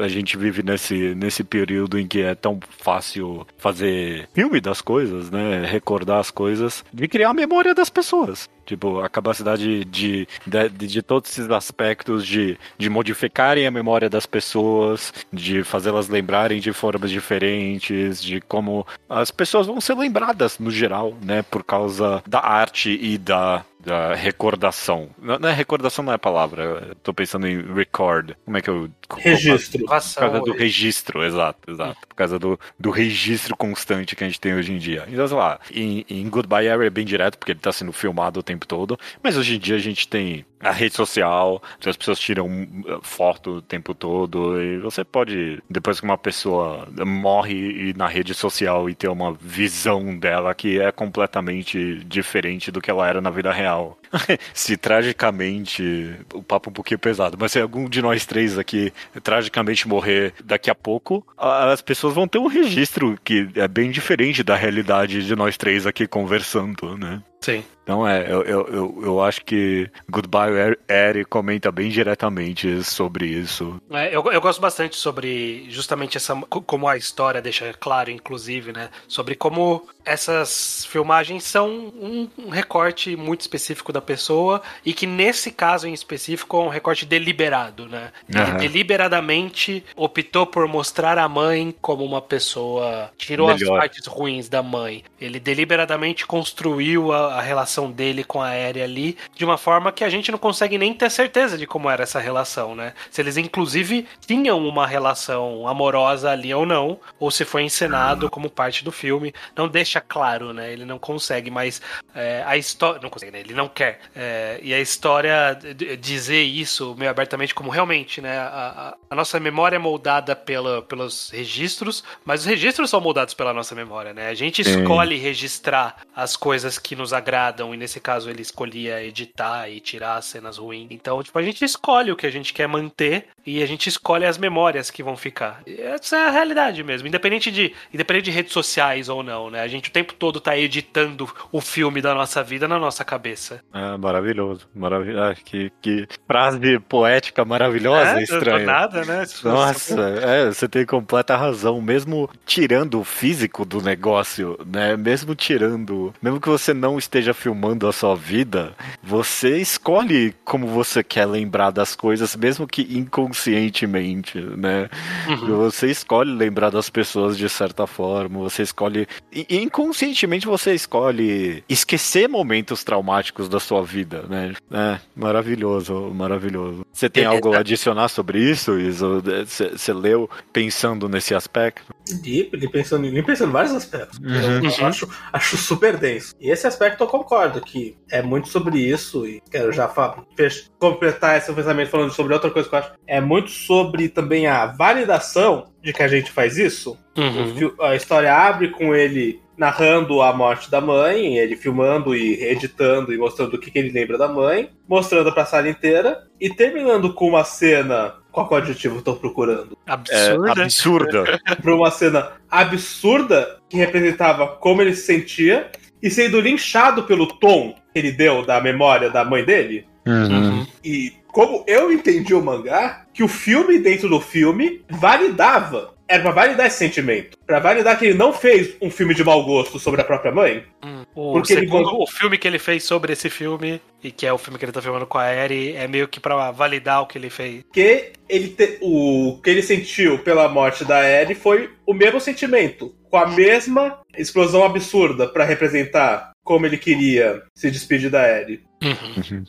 A gente vive nesse, nesse período em que é tão fácil fazer filme das coisas, né? Recordar as coisas, de criar a memória das pessoas. Tipo, a capacidade de, de, de- de todos esses aspectos de, de modificarem a memória das pessoas, de fazê-las lembrarem de formas diferentes, de como as pessoas vão ser lembradas no geral, né? Por causa da arte e da, da recordação. Não, não é recordação, não é a palavra. Eu tô pensando em record. Como é que eu. Registro. Por causa do registro, exato, exato. Por causa do, do registro constante que a gente tem hoje em dia. Então, sei lá, em, em Goodbye Area é bem direto, porque ele tá sendo filmado o tempo todo. Mas hoje em dia a gente tem a rede social, as pessoas tiram uh, foto o tempo todo. E você pode, depois que uma pessoa morre na rede social e ter uma visão dela que é completamente diferente do que ela era na vida real. se tragicamente, o papo é um pouquinho pesado, mas se algum de nós três aqui tragicamente morrer daqui a pouco, as pessoas vão ter um registro que é bem diferente da realidade de nós três aqui conversando, né? Sim. Então é, eu, eu, eu, eu acho que Goodbye Eri comenta bem diretamente sobre isso. É, eu, eu gosto bastante sobre justamente essa. co- Como a história deixa claro, inclusive, né? Sobre como essas filmagens são um, um recorte muito específico da pessoa e que nesse caso em específico é um recorte deliberado, né? Ele Aham. deliberadamente optou por mostrar a mãe como uma pessoa. Tirou as Melhor. partes ruins da mãe. Ele deliberadamente construiu a, a relação dele com a Aérea ali de uma forma que a gente não consegue nem ter certeza de como era essa relação, né? Se eles, inclusive, tinham uma relação amorosa ali ou não, ou se foi encenado como parte do filme. Não deixa claro, né? Ele não consegue, mas é, a história. Não consegue, né? Ele não quer. É, e a história dizer isso meio abertamente, como realmente, né? A, a- a nossa memória é moldada pela, pelos registros, mas os registros são moldados pela nossa memória, né? A gente escolhe registrar as coisas que nos agradam, e nesse caso ele escolhia editar e tirar as cenas ruins. Então, tipo, a gente escolhe o que a gente quer manter e a gente escolhe as memórias que vão ficar. E Essa é a realidade mesmo, independente de, independente de redes sociais ou não, né? A gente o tempo todo tá editando o filme da nossa vida na nossa cabeça. É, maravilhoso. Maravilhoso. Ah, que, que frase poética maravilhosa, é, estranha. nada, né? Nossa, é, você tem completa razão. Mesmo tirando o físico do negócio, né? Mesmo tirando, mesmo que você não esteja filmando a sua vida, você escolhe como você quer lembrar das coisas, mesmo que inconscientemente, né? Você escolhe lembrar das pessoas de certa forma, você escolhe. e- Inconscientemente você escolhe esquecer momentos traumáticos da sua vida, né? É, maravilhoso, maravilhoso. Você tem É, algo é- a adicionar sobre isso, Iso? Você você leu pensando nesse aspecto? Li, li pensando, li pensando em vários aspectos. Uhum. Eu acho, acho super denso. E esse aspecto eu concordo, que é muito sobre isso, e quero já completar esse pensamento falando sobre outra coisa que eu acho. É muito sobre também a validação de que a gente faz isso. Uhum. A história abre com ele narrando a morte da mãe, ele filmando e editando e mostrando o que, que ele lembra da mãe, mostrando pra sala inteira, e terminando com uma cena. Qual que é o adjetivo que eu tô procurando? É, Absurda. absurda. Pra uma cena absurda que representava como ele se sentia e sendo linchado pelo tom que ele deu da memória da mãe dele. Uhum. E como eu entendi o mangá, que o filme dentro do filme validava. Era pra validar esse sentimento. Pra validar que ele não fez um filme de mau gosto sobre a própria mãe. Hum. O, Porque ele segundo, vol- o filme que ele fez sobre esse filme, e que é o filme que ele tá filmando com a Eri, é meio que pra validar o que ele fez. Que ele te- o que ele sentiu pela morte da Ellie foi o mesmo sentimento. Com a mesma explosão absurda pra representar como ele queria se despedir da Ellie.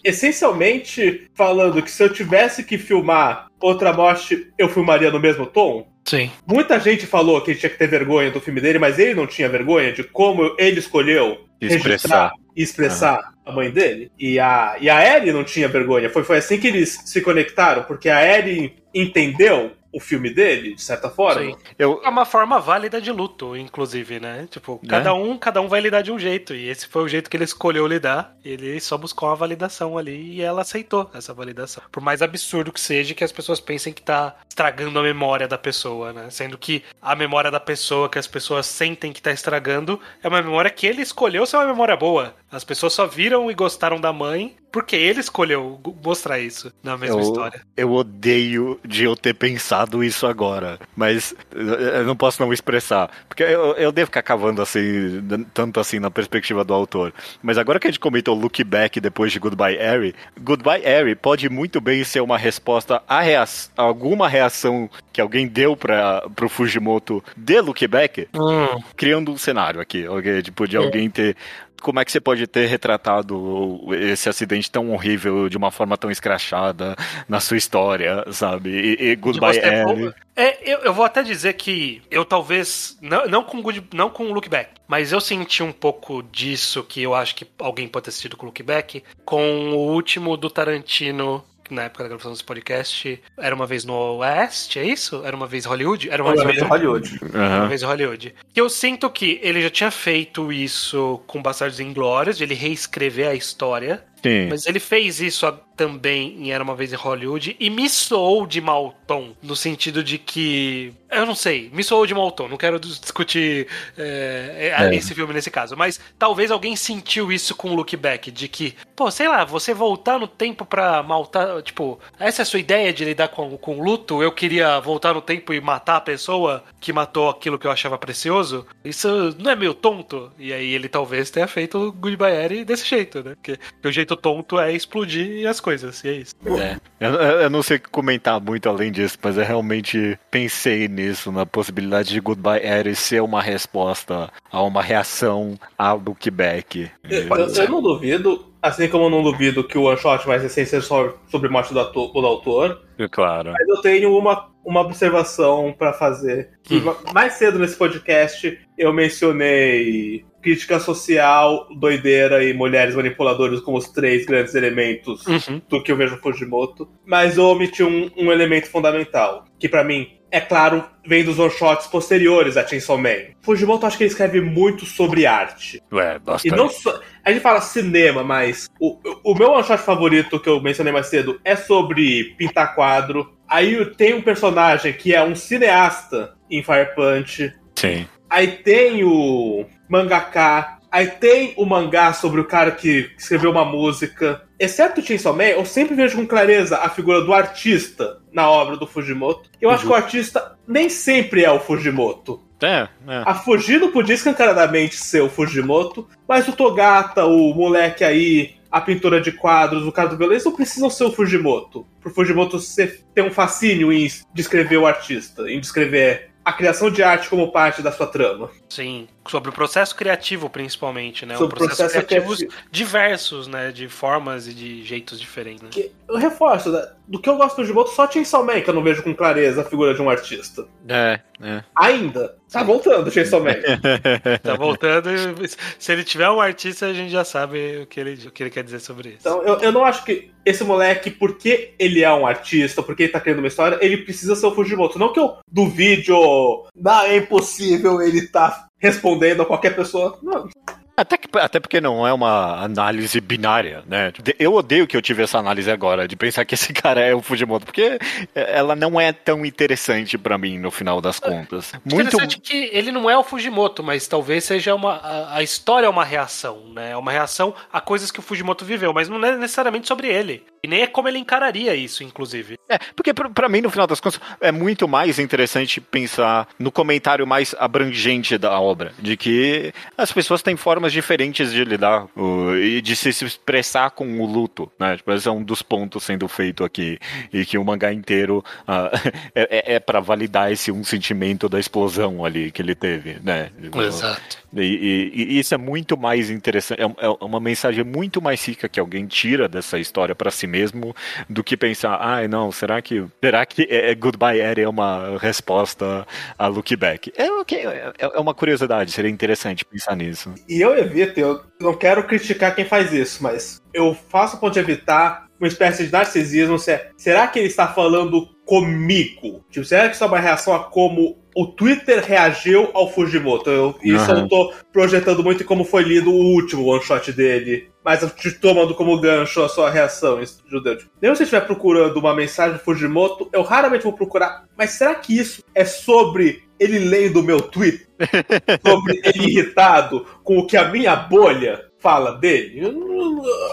essencialmente falando que se eu tivesse que filmar outra morte, eu filmaria no mesmo tom. Sim. Muita gente falou que ele tinha que ter vergonha do filme dele, mas ele não tinha vergonha de como ele escolheu Expressar. e expressar a mãe dele. E a, e a Ellie não tinha vergonha. Foi, foi assim que eles se conectaram, porque a Ellie entendeu o filme dele, de certa forma. Sim. Eu, É uma forma válida de luto, inclusive, né? Tipo, Né? cada um, cada um vai lidar de um jeito. E esse foi o jeito que ele escolheu lidar. Ele só buscou uma validação ali e ela aceitou essa validação. Por mais absurdo que seja que as pessoas pensem que tá estragando a memória da pessoa, né? Sendo que a memória da pessoa que as pessoas sentem que tá estragando é uma memória que ele escolheu ser uma memória boa. As pessoas só viram e gostaram da mãe porque ele escolheu mostrar isso na mesma Eu- história. eu odeio de eu ter pensado isso agora, mas eu- eu não posso não expressar, porque eu, eu devo ficar cavando assim, tanto assim na perspectiva do autor. Mas agora que a gente comentou Look Back depois de Goodbye Harry, Goodbye Harry pode muito bem ser uma resposta a, rea- a alguma reação que alguém deu para pro Fujimoto de Look Back, Hum, criando um cenário aqui, ok? Tipo, de alguém ter. Como é que você pode ter retratado esse acidente tão horrível de uma forma tão escrachada na sua história, sabe? E, e Goodbye Ellie. É, eu, eu vou até dizer que eu talvez. Não, não com good, não com Look Back, mas eu senti um pouco disso que eu acho que alguém pode ter sentido com Look Back, com o último do Tarantino. Na época da gravação desse podcast, era uma vez no Oeste, é isso? Era uma vez Hollywood? Era uma Uma vez em Hollywood. uma Aham. vez em Hollywood. Que eu sinto que ele já tinha feito isso com Bastardos Inglórios, de ele reescrever a história. Sim. Mas ele fez isso também em Era Uma Vez em Hollywood e me soou de mau tom, no sentido de que. Eu não sei, me soou de mau tom, não quero dis- discutir é, é, esse filme nesse caso, mas talvez alguém sentiu isso com o Look Back, de que, pô, sei lá, você voltar no tempo pra maltar. Tipo, essa é a sua ideia de lidar com, com luto? Eu queria voltar no tempo e matar a pessoa que matou aquilo que eu achava precioso? Isso não é meio tonto? E aí ele talvez tenha feito o Goodbye Eri desse jeito, né? Porque, porque o jeito tonto é explodir as coisas, e é isso. É. Eu, eu- não sei comentar muito além disso, mas eu realmente pensei nisso, na possibilidade de Goodbye Harry ser uma resposta a uma reação ao Look Back. Eu, eu- eu não duvido, assim como eu não duvido que o one shot mais recente seja só sobre morte do, ator, do autor, Claro. mas eu tenho uma, uma observação pra fazer. Que ma- mais cedo nesse podcast eu mencionei crítica social, doideira e mulheres manipuladoras como os três grandes elementos Uhum. do que eu vejo no Fujimoto, mas eu omiti um, um elemento fundamental, que pra mim, é claro, vem dos one-shots posteriores a Chainsaw Man. Fujimoto acho que ele escreve muito sobre arte. Ué, E bastante. não só. A gente fala cinema, mas o, o meu one-shot favorito que eu mencionei mais cedo é sobre pintar quadro. Aí tem um personagem que é um cineasta em Fire Punch. Sim. Aí tem o mangaka. Aí tem o mangá sobre o cara que escreveu uma música. Exceto o Chainsaw Man, eu sempre vejo com clareza a figura do artista na obra do Fujimoto. Eu acho que o artista nem sempre é o Fujimoto. É, é. A Fujino podia escancaradamente ser o Fujimoto, mas o Togata, o moleque aí, a pintura de quadros, o cara do violão, eles não precisam ser o Fujimoto. Pro Fujimoto ser, ter um fascínio em descrever o artista, em descrever a criação de arte como parte da sua trama. Sim, sobre o processo criativo, principalmente, né? Sobre um processo, processo criativo criativo. diversos, né? De formas e de jeitos diferentes, né? Que- Eu reforço, né? do que eu gosto do Fujimoto, só Chainsaw Man que eu não vejo com clareza a figura de um artista. É, é. Ainda. Tá voltando, Chainsaw Man. Tá voltando. e Se ele tiver um artista, a gente já sabe o que ele, o que ele quer dizer sobre isso. Então, eu, eu não acho que esse moleque, porque ele é um artista, porque ele tá criando uma história, ele precisa ser o Fujimoto. Não que eu duvide ou. Não, é impossível ele tá respondendo a qualquer pessoa. Não. Até, que- até porque não é uma análise binária, né? Eu odeio que eu tive essa análise agora, de pensar que esse cara é o Fujimoto, porque ela não é tão interessante pra mim no final das contas. Muito. Interessante que ele não é o Fujimoto, mas talvez seja uma. A, a história é uma reação, né? É uma reação a coisas que o Fujimoto viveu, mas não é necessariamente sobre ele. E nem é como ele encararia isso, inclusive. É, porque pra, pra mim, no final das contas, é muito mais interessante pensar no comentário mais abrangente da obra, de que as pessoas têm formas diferentes de lidar o- e de se expressar com o luto, né? Tipo, esse é um dos pontos sendo feito aqui, e que o mangá inteiro ah, é, é, é para validar esse um sentimento da explosão ali que ele teve, né? E, e- e isso é muito mais interessante, é, é uma mensagem muito mais rica que alguém tira dessa história pra si mesmo do que pensar, ah, não, será que será que é, é Goodbye Eri é uma resposta a Look Back? É, ok, é, é uma curiosidade, seria interessante pensar nisso. E eu evito, eu não quero criticar quem faz isso, mas eu faço a ponto de evitar uma espécie de narcisismo. é- Será que ele está falando comigo? Tipo, será que isso é uma reação a como o Twitter reagiu ao Fujimoto? Eu, isso eu tô projetando muito em como foi lido o último one shot dele. Mas eu te tomando como gancho a sua reação, isso, judeu. Tipo, Mesmo se eu estiver procurando uma mensagem do Fujimoto, eu raramente vou procurar. Mas será que isso é sobre ele lendo o meu tweet? sobre ele irritado com o que a minha bolha fala dele?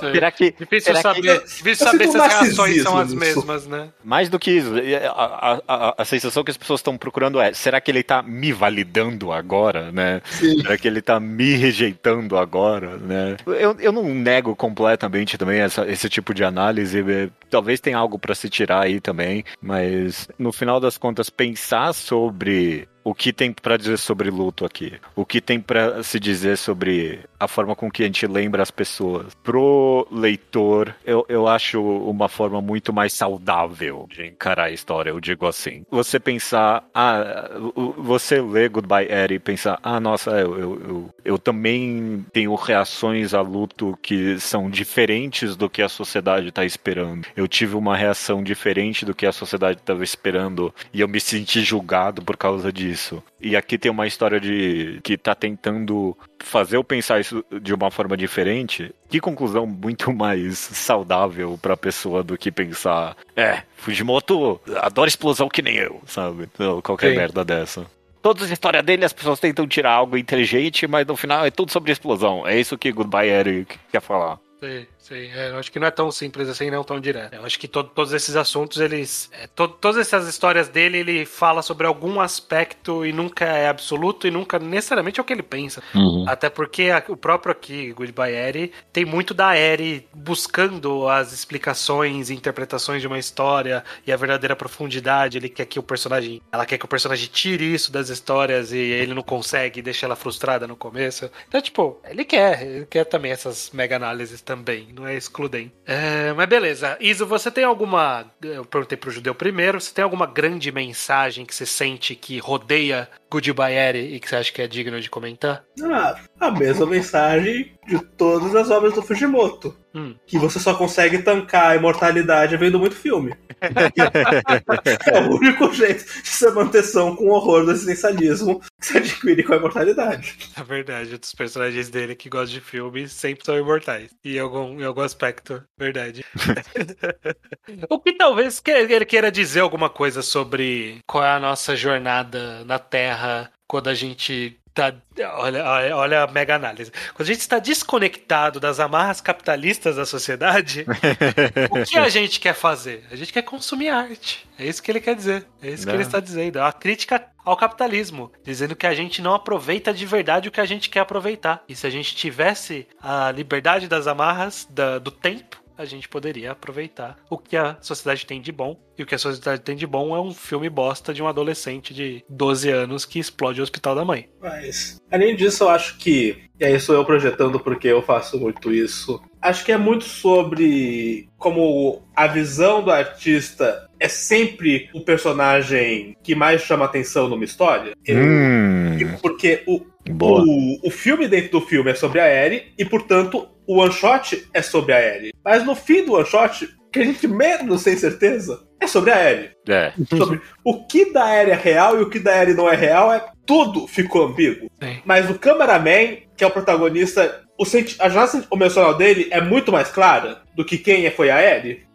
Será que Difícil será que- saber, difícil eu saber se as reações são as mesmas, né? mais do que isso, a, a, a, a sensação que as pessoas estão procurando é: será que ele tá me validando agora, né? Será que ele tá me rejeitando agora, né? Eu, eu não nego completamente também essa, esse tipo de análise. eh, Talvez tenha algo pra se tirar aí também, mas no final das contas, pensar sobre o que tem pra dizer sobre luto aqui, o que tem pra se dizer sobre a forma com que a gente lembra as pessoas. Pro leitor, eu, eu acho uma forma muito mais saudável de encarar a história, eu digo assim. Você pensar, ah, você lê Goodbye Eri e pensar, ah, nossa, eu, eu, eu, eu também tenho reações a luto que são diferentes do que a sociedade está esperando. Eu tive uma reação diferente do que a sociedade estava esperando e eu me senti julgado por causa disso. E aqui tem uma história de que tá tentando fazer eu pensar isso de uma forma diferente. Que conclusão muito mais saudável pra pessoa do que pensar, é, Fujimoto adora explosão que nem eu, sabe? Qualquer Sim. merda dessa. Toda a história dele, as pessoas tentam tirar algo inteligente, mas no final é tudo sobre explosão. É isso que Goodbye Eric quer falar. Sim, sim. É, eu acho que não é tão simples assim, não tão direto. Eu acho que to- todos esses assuntos, eles. é, to- todas essas histórias dele, ele fala sobre algum aspecto e nunca é absoluto e nunca necessariamente é o que ele pensa. Até porque a- o próprio aqui, Goodbye Eri, tem muito da Eri buscando as explicações e interpretações de uma história e a verdadeira profundidade. Ele quer que o personagem. Ela quer que o personagem tire isso das histórias e ele não consegue deixa ela frustrada no começo. Então, tipo, ele quer, ele quer também essas mega análises também, não é excludente. É, mas beleza. Iso, você tem alguma. Eu perguntei pro judeu primeiro, você tem alguma grande mensagem que você sente que rodeia Goodbye e que você acha que é digno de comentar? Ah, a mesma mensagem de todas as obras do Fujimoto. Hum. Que você só consegue tancar a imortalidade vendo muito filme. é o único jeito de se manter são com o horror do existencialismo que se adquire com a imortalidade. É verdade, dos personagens dele que gostam de filmes sempre são imortais. Em algum, em algum aspecto, verdade. o que talvez que- ele queira dizer alguma coisa sobre qual é a nossa jornada na Terra quando a gente tá. Olha, olha, olha a mega análise. Quando a gente está desconectado das amarras capitalistas da sociedade, o que a gente quer fazer? A gente quer consumir arte. É isso que ele quer dizer. É isso que Não. ele está dizendo. É uma crítica ao capitalismo, dizendo que a gente não aproveita de verdade o que a gente quer aproveitar. E se a gente tivesse a liberdade das amarras da- do tempo, a gente poderia aproveitar o que a sociedade tem de bom. E o que a sociedade tem de bom é um filme bosta de um adolescente de 12 anos que explode o hospital da mãe. Mas, além disso, eu acho que. E aí sou eu projetando porque eu faço muito isso. Acho que é muito sobre como a visão do artista é sempre o personagem que mais chama atenção numa história. hum, Porque o, boa. o, o filme dentro do filme é sobre a Eri e, portanto, o one shot é sobre a Eri. Mas no fim do one shot, que a gente menos tem certeza é sobre a Eri. É. Sobre o que da Eri é real e o que da Eri não é real, é tudo ficou ambíguo. Sim. Mas o cameraman, que é o protagonista, o senti- a jornada emocional dele é muito mais clara do que quem é- foi a Eri.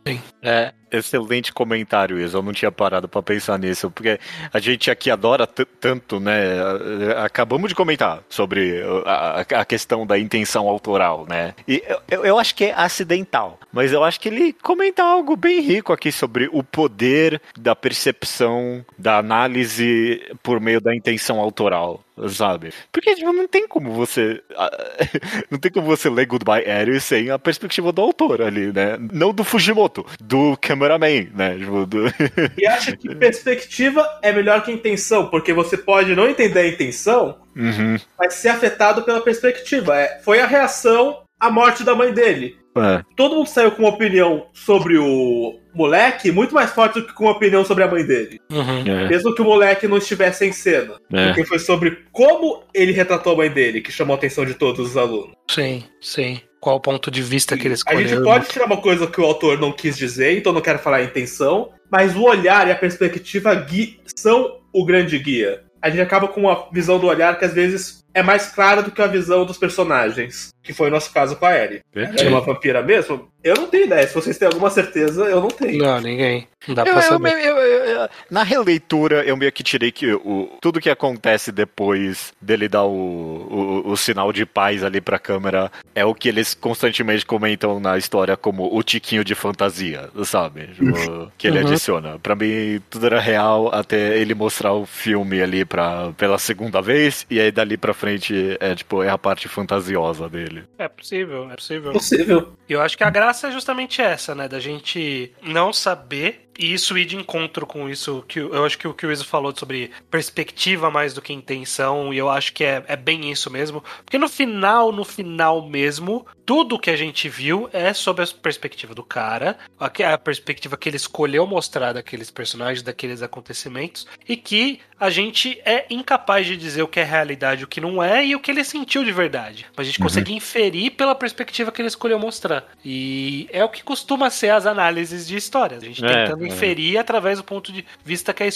É, excelente comentário, isso. Eu não tinha parado pra pensar nisso, porque a gente aqui adora tanto, né? Acabamos de comentar sobre a, a questão da intenção autoral, né? E eu- eu, acho que é acidental, mas eu acho que ele comenta algo bem rico aqui sobre o poder da percepção, da análise por meio da intenção autoral. Sabe? Porque tipo, não tem como você. ah, Não tem como você ler Goodbye Eri sem a perspectiva do autor ali, né? Não do Fujimoto, do cameraman, né? Tipo, do- E acha que perspectiva é melhor que intenção, porque você pode não entender a intenção, Uhum. mas ser afetado pela perspectiva. É, foi a reação à morte da mãe dele. É. Todo mundo saiu com uma opinião sobre o moleque muito mais forte do que com uma opinião sobre a mãe dele. Uhum. É, Mesmo que o moleque não estivesse em cena. é. Porque foi sobre como ele retratou a mãe dele que chamou a atenção de todos os alunos. Sim, sim. Qual o ponto de vista que ele A escolheu? gente pode tirar uma coisa que o autor não quis dizer, então não quero falar a intenção, mas o olhar e a perspectiva são o grande guia. A gente acaba com uma visão do olhar que às vezes é mais clara do que a visão dos personagens, que foi o nosso caso com a Ellie. Ela é uma vampira mesmo? Eu não tenho ideia. Se vocês têm alguma certeza, eu não tenho. Não, ninguém. Não dá Eu- pra eu- saber. eu- eu- eu- na releitura, eu meio que tirei que o, tudo que acontece depois dele dar o, o, o sinal de paz ali pra câmera é o que eles constantemente comentam na história como o tiquinho de fantasia, sabe? Tipo, que ele Uhum. adiciona. Pra mim, tudo era real até ele mostrar o filme ali pra, pela segunda vez, e aí dali pra frente é tipo, é a parte fantasiosa dele. É possível, é possível. Possível. E eu acho que a graça é justamente essa, né? Da gente não saber e isso ir de encontro com isso que eu acho que o que o Iso falou sobre perspectiva mais do que intenção, e eu acho que é, é bem isso mesmo. Porque no final, no final mesmo, tudo que a gente viu é sobre a perspectiva do cara, a, perspectiva que ele escolheu mostrar daqueles personagens, daqueles acontecimentos, e que a gente é incapaz de dizer o que é realidade o que não é, e o que ele sentiu de verdade. Mas a gente Uhum. consegue inferir pela perspectiva que ele escolheu mostrar. E é o que costuma ser as análises de história. A gente É, tentando é. inferir através do ponto de vista que a,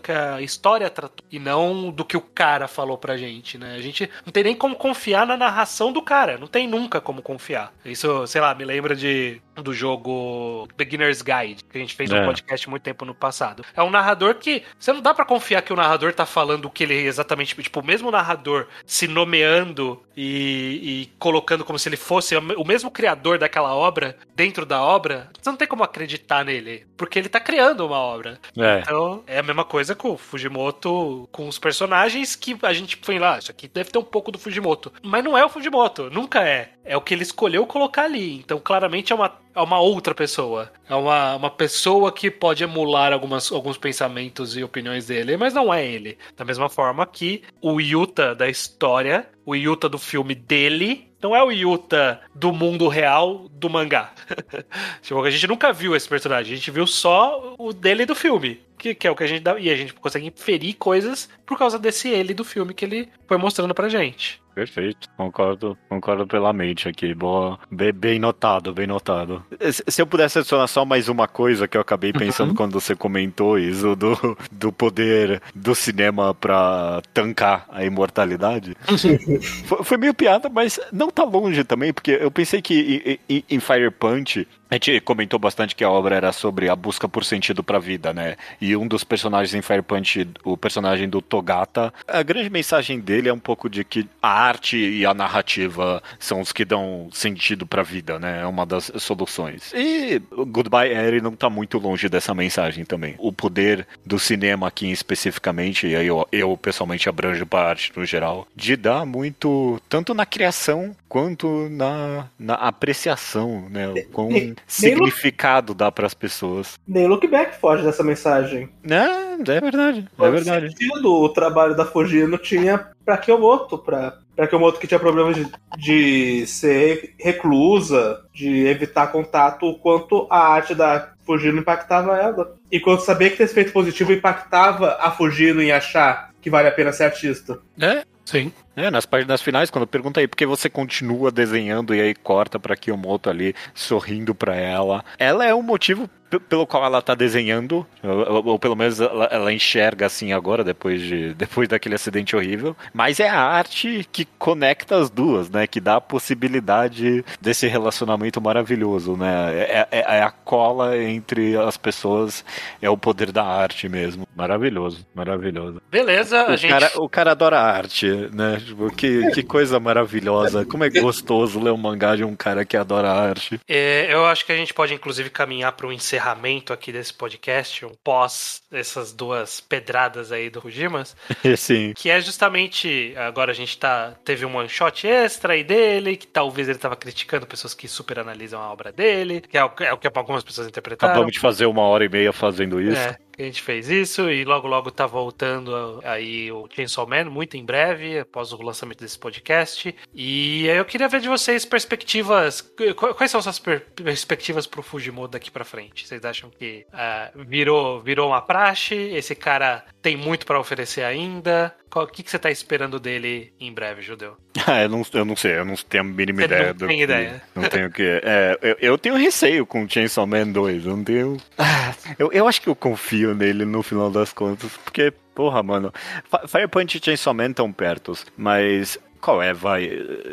que a história tratou. E não do que o cara falou pra gente, né? A gente não tem nem como confiar na narração do cara. Não tem nunca como confiar. Isso, sei lá, me lembra de do jogo Beginner's Guide, que a gente fez um É. podcast muito tempo no passado. É um narrador que você não dá pra confiar que o narrador tá falando o que ele exatamente, tipo, o mesmo narrador se nomeando e, e colocando como se ele fosse o mesmo criador daquela obra dentro da obra, você não tem como acreditar nele, porque ele tá criando uma obra. É. Então, é a mesma coisa com o Fujimoto, com os personagens que a gente foi lá, isso aqui deve ter um pouco do Fujimoto. Mas não é o Fujimoto, nunca é. É o que ele escolheu colocar ali. Então, claramente é uma, é uma outra pessoa. É uma, uma pessoa que pode emular algumas, alguns pensamentos e opiniões dele, mas não é ele. Da mesma forma que o Yuta da história, o Yuta do filme dele, não é o Yuta do mundo real do mangá. tipo, a gente nunca viu esse personagem, a gente viu só o dele do filme. Que, que é o que a gente dá. E a gente consegue inferir coisas por causa desse ele do filme que ele foi mostrando pra gente. Perfeito, concordo, concordo plenamente aqui. Boa, bem, bem notado, bem notado. Se eu pudesse adicionar só mais uma coisa que eu acabei pensando Uhum. quando você comentou isso do, do poder do cinema pra tancar a imortalidade. foi, foi meio piada, mas não tá longe também, porque eu pensei que em- em- em Fire Punch a gente comentou bastante que a obra era sobre a busca por sentido pra vida, né? E um dos personagens em Fire Punch, o personagem do Togata, a grande mensagem dele é um pouco de que a arte e a narrativa são os que dão sentido pra vida, né? É uma das soluções. E Goodbye Eri não tá muito longe dessa mensagem também. O poder do cinema aqui especificamente, e aí eu, eu pessoalmente abranjo pra arte no geral, de dar muito, tanto na criação quanto na, na apreciação, né? O Significado dá pras pessoas. Nem Look Back foge dessa mensagem. É, é verdade, é verdade. sentido o trabalho da Fujino tinha pra Kyomoto, pra, pra Kyomoto que tinha problemas de, de ser reclusa, de evitar contato, o quanto a arte da Fujino impactava ela. E quanto saber que ter esse efeito positivo impactava a Fujino em achar que vale a pena ser artista. É, sim. É, nas páginas finais, quando pergunta aí por que você continua desenhando e aí corta pra Kiyomoto ali, sorrindo pra ela. Ela é o motivo p- pelo qual ela tá desenhando, ou, ou- pelo menos ela, ela enxerga assim agora, depois, de, depois daquele acidente horrível. Mas é a arte que conecta as duas, né? Que dá a possibilidade desse relacionamento maravilhoso, né? É, é- é a cola entre as pessoas, é o poder da arte mesmo. Maravilhoso, maravilhoso. Beleza, O gente. cara, o cara adora arte, né? Que, que coisa maravilhosa. Como é gostoso ler um mangá de um cara que adora arte. É, eu acho que a gente pode, inclusive, caminhar para o encerramento aqui desse podcast, um pós essas duas pedradas aí do Fujimas, Sim. que é justamente. Agora a gente tá, teve um one shot extra aí dele, que talvez ele tava criticando pessoas que super analisam a obra dele, que é o, é o que algumas pessoas interpretaram. Acabamos de fazer uma hora e meia fazendo isso. É, a gente fez isso e logo logo tá voltando aí o Chainsaw Man, muito em breve, após o lançamento desse podcast. E eu queria ver de vocês perspectivas. qu- Quais são suas per- perspectivas pro Fujimoto daqui pra frente? Vocês acham que ah, virou, virou uma praxe? Esse cara tem muito pra oferecer ainda? Qual- O que, que você tá esperando dele em breve, Judeu? Ah, eu não, eu não sei, eu não tenho a mínima Você ideia não do tem que- ideia. Não tenho o que. É, eu, eu tenho receio com Chainsaw Man 2. Eu não tenho. Ah, eu, eu acho que eu confio nele no final das contas. Porque, porra, mano. Fi- Fire Punch e Chainsaw Man tão pertos. Mas. Qual é, vai?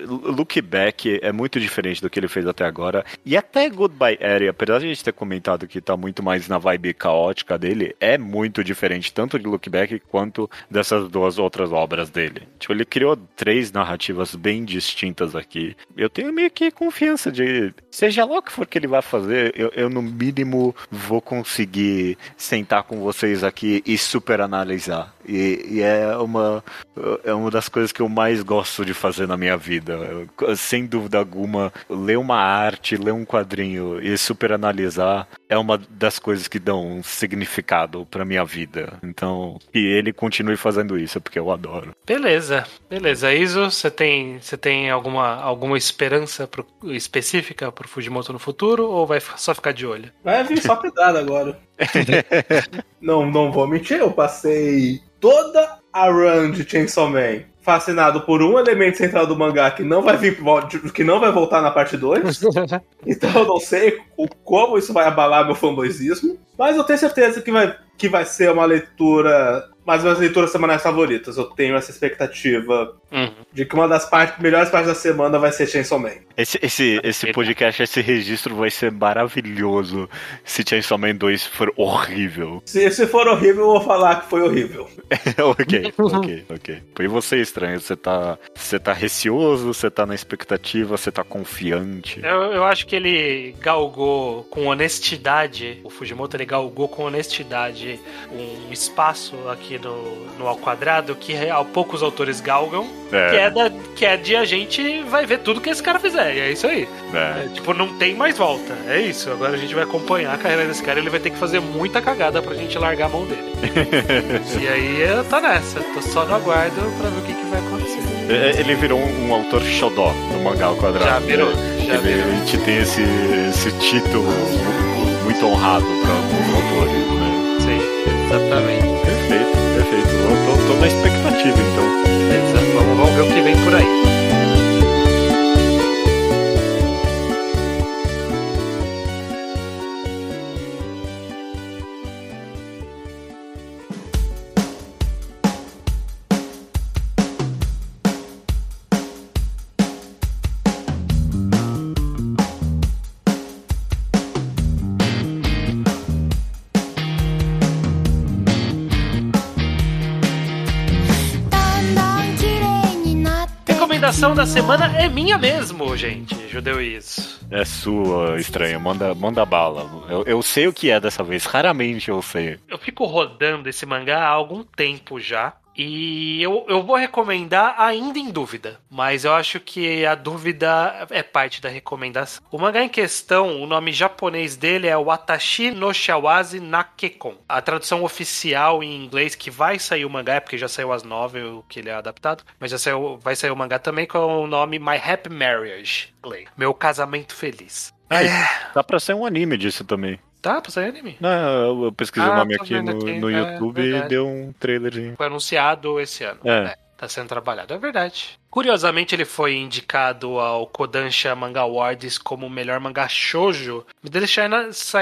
Look Back é muito diferente do que ele fez até agora. E até Goodbye Eri, apesar de a gente ter comentado que tá muito mais na vibe caótica dele, é muito diferente tanto de Look Back quanto dessas duas outras obras dele. Tipo, ele criou três narrativas bem distintas aqui. Eu tenho meio que confiança de, seja lá o que for que ele vai fazer, eu, eu no mínimo vou conseguir sentar com vocês aqui e super analisar. E, e é uma é uma das coisas que eu mais gosto de fazer na minha vida. Eu, sem dúvida alguma, ler uma arte, ler um quadrinho e super analisar é uma das coisas que dão um significado pra minha vida. Então, que ele continue fazendo isso, porque eu adoro. Beleza, beleza. Iso, você tem, você tem alguma, alguma esperança pro, específica pro Fujimoto no futuro ou vai só ficar de olho? Vai vir só pedrada agora. não, não vou mentir, eu passei toda a run de Chainsaw Man fascinado por um elemento central do mangá que não vai vir que não vai voltar na parte 2. então eu não sei o, como isso vai abalar meu fanboyzismo, mas eu tenho certeza que vai, que vai ser uma leitura, mais umas leituras semanais favoritas. Eu tenho essa expectativa Uhum. de que uma das partes, melhores partes da semana vai ser Chainsaw Man. Esse, esse, esse podcast, esse registro vai ser maravilhoso se Chainsaw Man 2 for horrível. Se, se for horrível, eu vou falar que foi horrível. ok, ok, ok. E você, estranho, você tá, você tá receoso, você tá na expectativa, você tá confiante. Eu, eu acho que ele galgou com honestidade, o Fujimoto ele galgou com honestidade um espaço aqui no, no ao quadrado que ao poucos autores galgam, É. que, é da, que é de a gente vai ver tudo que esse cara fizer, e é isso aí. É. É, tipo, não tem mais volta. É isso. Agora a gente vai acompanhar a carreira desse cara. Ele vai ter que fazer muita cagada pra gente largar a mão dele. e aí eu tô nessa. Tô só no aguardo pra ver o que, que vai acontecer. assim. É, Ele virou um, um autor xodó do mangá ao quadrado. Já virou, né? já Ele, virou. A gente tem esse, esse título mu- muito honrado para exatamente. Perfeito, perfeito. Tô na expectativa, então. Beleza, vamos, vamos ver o que vem por aí. Recomendação da semana é minha mesmo, gente. Judeu isso. É sua, estranha. Manda, manda bala. Eu, eu sei o que é dessa vez. Raramente eu sei. Eu fico rodando esse mangá há algum tempo já. E eu, eu vou recomendar ainda em dúvida. Mas eu acho que a dúvida é parte da recomendação. O mangá em questão, o nome japonês dele é Watashi no Shawazi Nakekon. A tradução oficial em inglês que vai sair o mangá, é porque já saiu as novel que ele é adaptado. Mas já saiu, vai sair o mangá também com o nome My Happy Marriage. Meu casamento feliz. Ai, É, Dá pra ser um anime disso também. tá, pra sair anime. Não, eu- pesquisei Ah, o nome aqui no, aqui. no É, YouTube e verdade. deu um trailerzinho. Foi anunciado esse ano. É. Tá sendo trabalhado, é verdade. Curiosamente, ele foi indicado ao Kodansha Manga Awards como o melhor mangá shoujo. Mas ele sai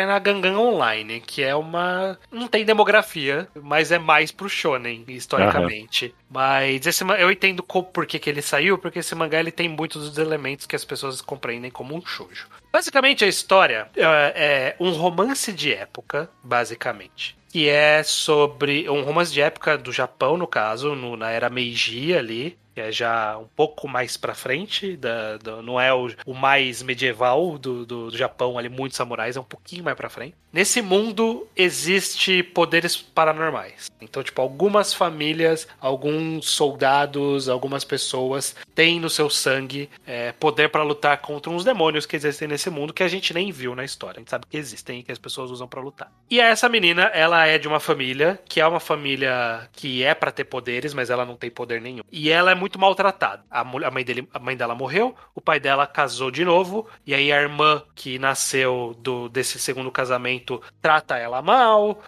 na, Gangan Online, que é uma... Não tem demografia, mas é mais pro shonen, historicamente. Mas esse, eu entendo por que, que ele saiu, porque esse mangá ele tem muitos dos elementos que as pessoas compreendem como um shoujo. Basicamente, a história é, é um romance de época, basicamente que é sobre um romance de época do Japão, no caso, no- na era Meiji ali, que é já um pouco mais pra frente, da, do- não é o, o mais medieval do, do, do Japão ali, muitos samurais, é um pouquinho mais pra frente. Nesse mundo existe poderes paranormais. Então, tipo, algumas famílias, alguns soldados, algumas pessoas têm no seu sangue é, poder pra lutar contra uns demônios que existem nesse mundo que a gente nem viu na história. A gente sabe que existem e que as pessoas usam pra lutar. E essa menina, ela é de uma família que é uma família que é pra ter poderes, mas ela não tem poder nenhum. E ela é muito maltratada. A, mul- a mãe, dele, a mãe dela morreu, o pai dela casou de novo, e aí a irmã que nasceu do, desse segundo casamento trata ela mal,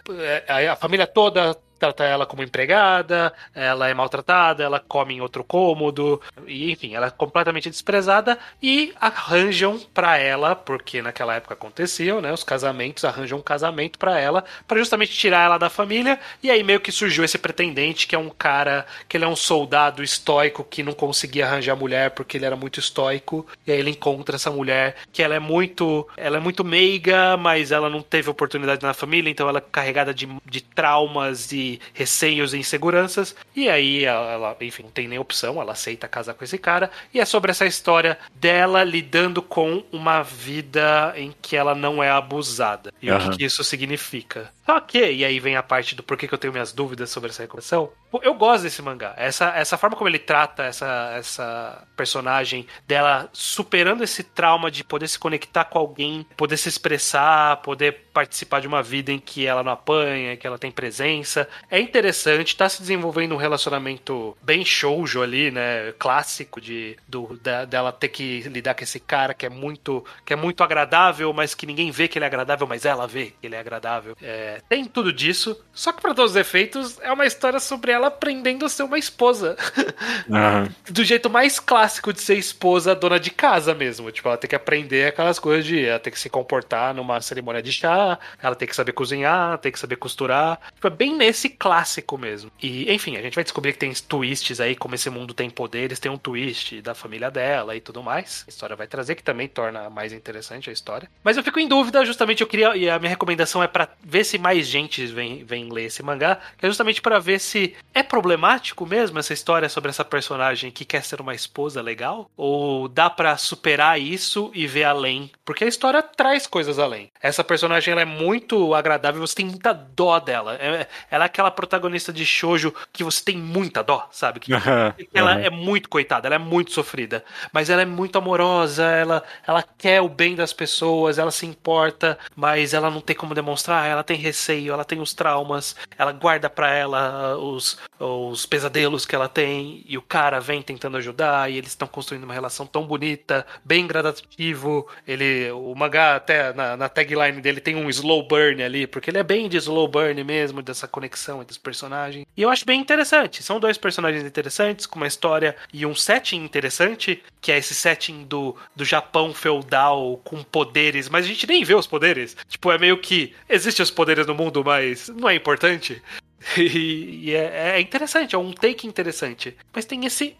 é, a família toda trata ela como empregada, ela é maltratada, ela come em outro cômodo, e enfim, ela é completamente desprezada e arranjam pra ela, porque naquela época aconteciam, né, os casamentos, arranjam um casamento pra ela, pra justamente tirar ela da família, e aí meio que surgiu esse pretendente que é um cara, que ele é um soldado estoico que não conseguia arranjar mulher porque ele era muito estoico, e aí ele encontra essa mulher que ela é muito, ela é muito meiga, mas ela não teve oportunidade na família, então ela é carregada de, de traumas e receios e inseguranças. E aí ela, enfim, não tem nem opção, ela aceita casar com esse cara. E é sobre essa história dela lidando com uma vida em que ela não é abusada. E o Aham. que, que isso significa. Só que, e aí vem a parte do porquê que eu tenho minhas dúvidas sobre essa recomendação. Eu gosto desse mangá. Essa, essa forma como ele trata essa, essa personagem dela superando esse trauma de poder se conectar com alguém, poder se expressar, poder participar de uma vida em que ela não apanha, que ela tem presença. É interessante, tá se desenvolvendo um relacionamento bem shoujo ali, né? Clássico de do, da- dela ter que lidar com esse cara que é muito que é muito agradável, mas que ninguém vê que ele é agradável, mas ela vê que ele é agradável. É, tem tudo disso. Só que para todos os efeitos é uma história sobre ela aprendendo a ser uma esposa. Aham. do jeito mais clássico de ser esposa, dona de casa mesmo. Tipo, ela tem que aprender aquelas coisas de ela tem que se comportar numa cerimônia de chá, ela tem que saber cozinhar, tem que saber costurar. Tipo, é bem nesse clássico mesmo. E, enfim, a gente vai descobrir que tem twists aí, como esse mundo tem poderes, tem um twist da família dela e tudo mais. A história vai trazer, que também torna mais interessante a história. Mas eu fico em dúvida, justamente eu queria. E a minha recomendação é pra ver se mais gente vem, vem ler esse mangá, que é justamente pra ver se é problemático mesmo essa história sobre essa personagem que quer ser uma esposa legal? Ou dá pra superar isso e ver além? Porque a história traz coisas além. Essa personagem ela é muito agradável, você tem muita dó dela. É- ela é aquela protagonista de shoujo que você tem muita dó, sabe? Que ela é muito coitada, ela é muito sofrida, mas ela é muito amorosa, ela, ela quer o bem das pessoas, ela se importa, mas ela não tem como demonstrar, ela tem receio, ela tem os traumas, ela guarda pra ela os, os pesadelos que ela tem, e o cara vem tentando ajudar, e eles estão construindo uma relação tão bonita, bem gradativo. Ele, o mangá, até na, na tagline dele, tem um slow burn ali, porque ele é bem de slow burn mesmo, dessa conexão entre os personagens. E eu acho bem interessante. São dois personagens interessantes, com uma história e um setting interessante, que é esse setting do, do Japão feudal com poderes, mas a gente nem vê os poderes. Tipo, é meio que existem os poderes no mundo, mas não é importante. E, e é, é interessante, é um take interessante. Mas tem esse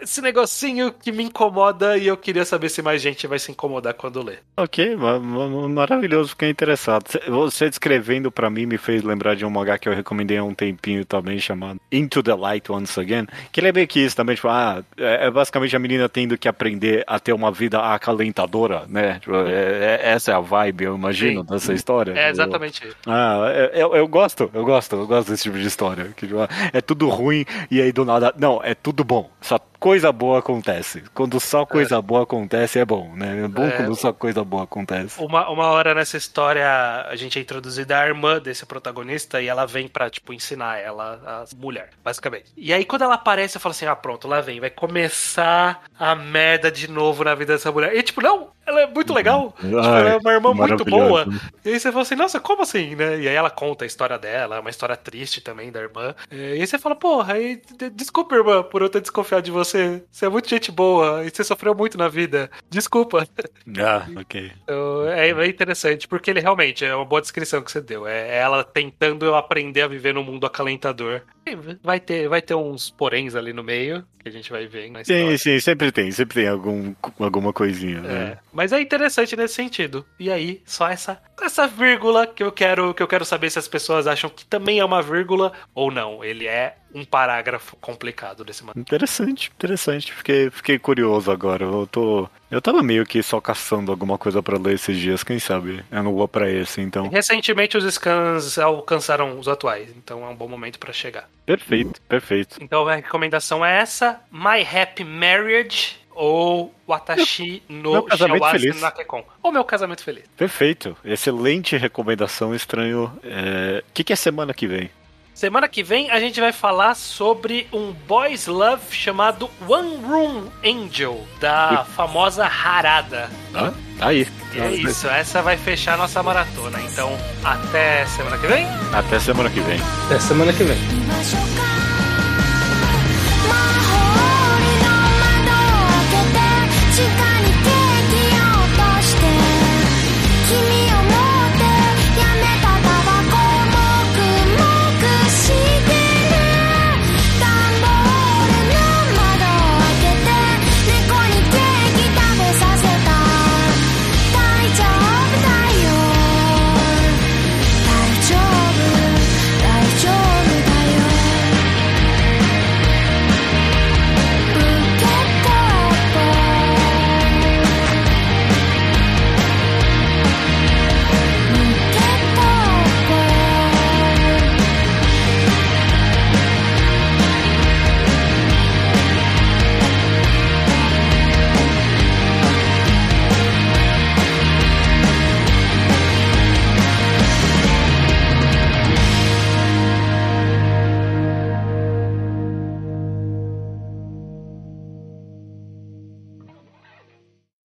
esse negocinho que me incomoda e eu queria saber se mais gente vai se incomodar quando ler. Ok, ma- ma- maravilhoso, fiquei interessado. Cê- Você descrevendo pra mim me fez lembrar de um mangá que eu recomendei há um tempinho também, chamado Into the Light Once Again. Que ele é meio que isso também, tipo, ah, é, é basicamente a menina tendo que aprender a ter uma vida acalentadora, né? Tipo, é- é- essa é a vibe, eu imagino, Sim. dessa história. É exatamente isso. Ah, eu, eu- eu gosto, eu gosto, eu gosto desse tipo de história. Que, tipo, é tudo ruim e aí do nada. Não, é tudo bom. Só coisa boa acontece. Quando só coisa boa acontece, é bom, né? É bom É. quando só coisa boa acontece. Uma, uma hora nessa história a gente é introduzida a irmã desse protagonista e ela vem pra, tipo, ensinar ela a mulher, basicamente. E aí quando ela aparece, eu falo assim: ah, pronto, lá vem, vai começar a merda de novo na vida dessa mulher. E tipo, não, ela é muito legal. Tipo, ela é uma irmã muito boa. E aí você fala assim, nossa, como assim, né? E aí ela conta a história dela, uma história triste também da irmã. É, E aí você fala, porra, aí, de- desculpa, irmã, por eu ter desconfiado de você. Você é muito gente boa e você sofreu muito na vida. Desculpa. Ah, ok. Então, é, é interessante, porque ele realmente é uma boa descrição que você deu. É ela tentando aprender a viver num mundo acalentador. Vai ter, vai ter uns poréns ali no meio, que a gente vai ver na. Sim, sim, sempre tem, sempre tem algum, alguma coisinha. É, né? mas é interessante nesse sentido. E aí, só essa essa vírgula que eu quero que eu quero saber se as pessoas acham que também é uma vírgula ou não. Ele é um parágrafo complicado desse mangá. Interessante, interessante. Fiquei, fiquei curioso agora. Eu tô. Eu tava meio que só caçando alguma coisa pra ler esses dias, quem sabe? Eu não vou pra esse, então. Recentemente os scans alcançaram os atuais, então é um bom momento pra chegar. Perfeito, perfeito. Então a recomendação é essa: My Happy Marriage ou Watashi Meu no casamento Shiawase feliz. Nakekon. Ou Meu Casamento Feliz. Perfeito. Excelente recomendação, estranho. O que, que é semana que vem? Semana que vem a gente vai falar sobre um boys love chamado One Room Angel, da famosa Harada. Ah, tá aí. E é isso, essa vai fechar nossa maratona. Então, até semana que vem. Até semana que vem. Até semana que vem. Até semana que vem.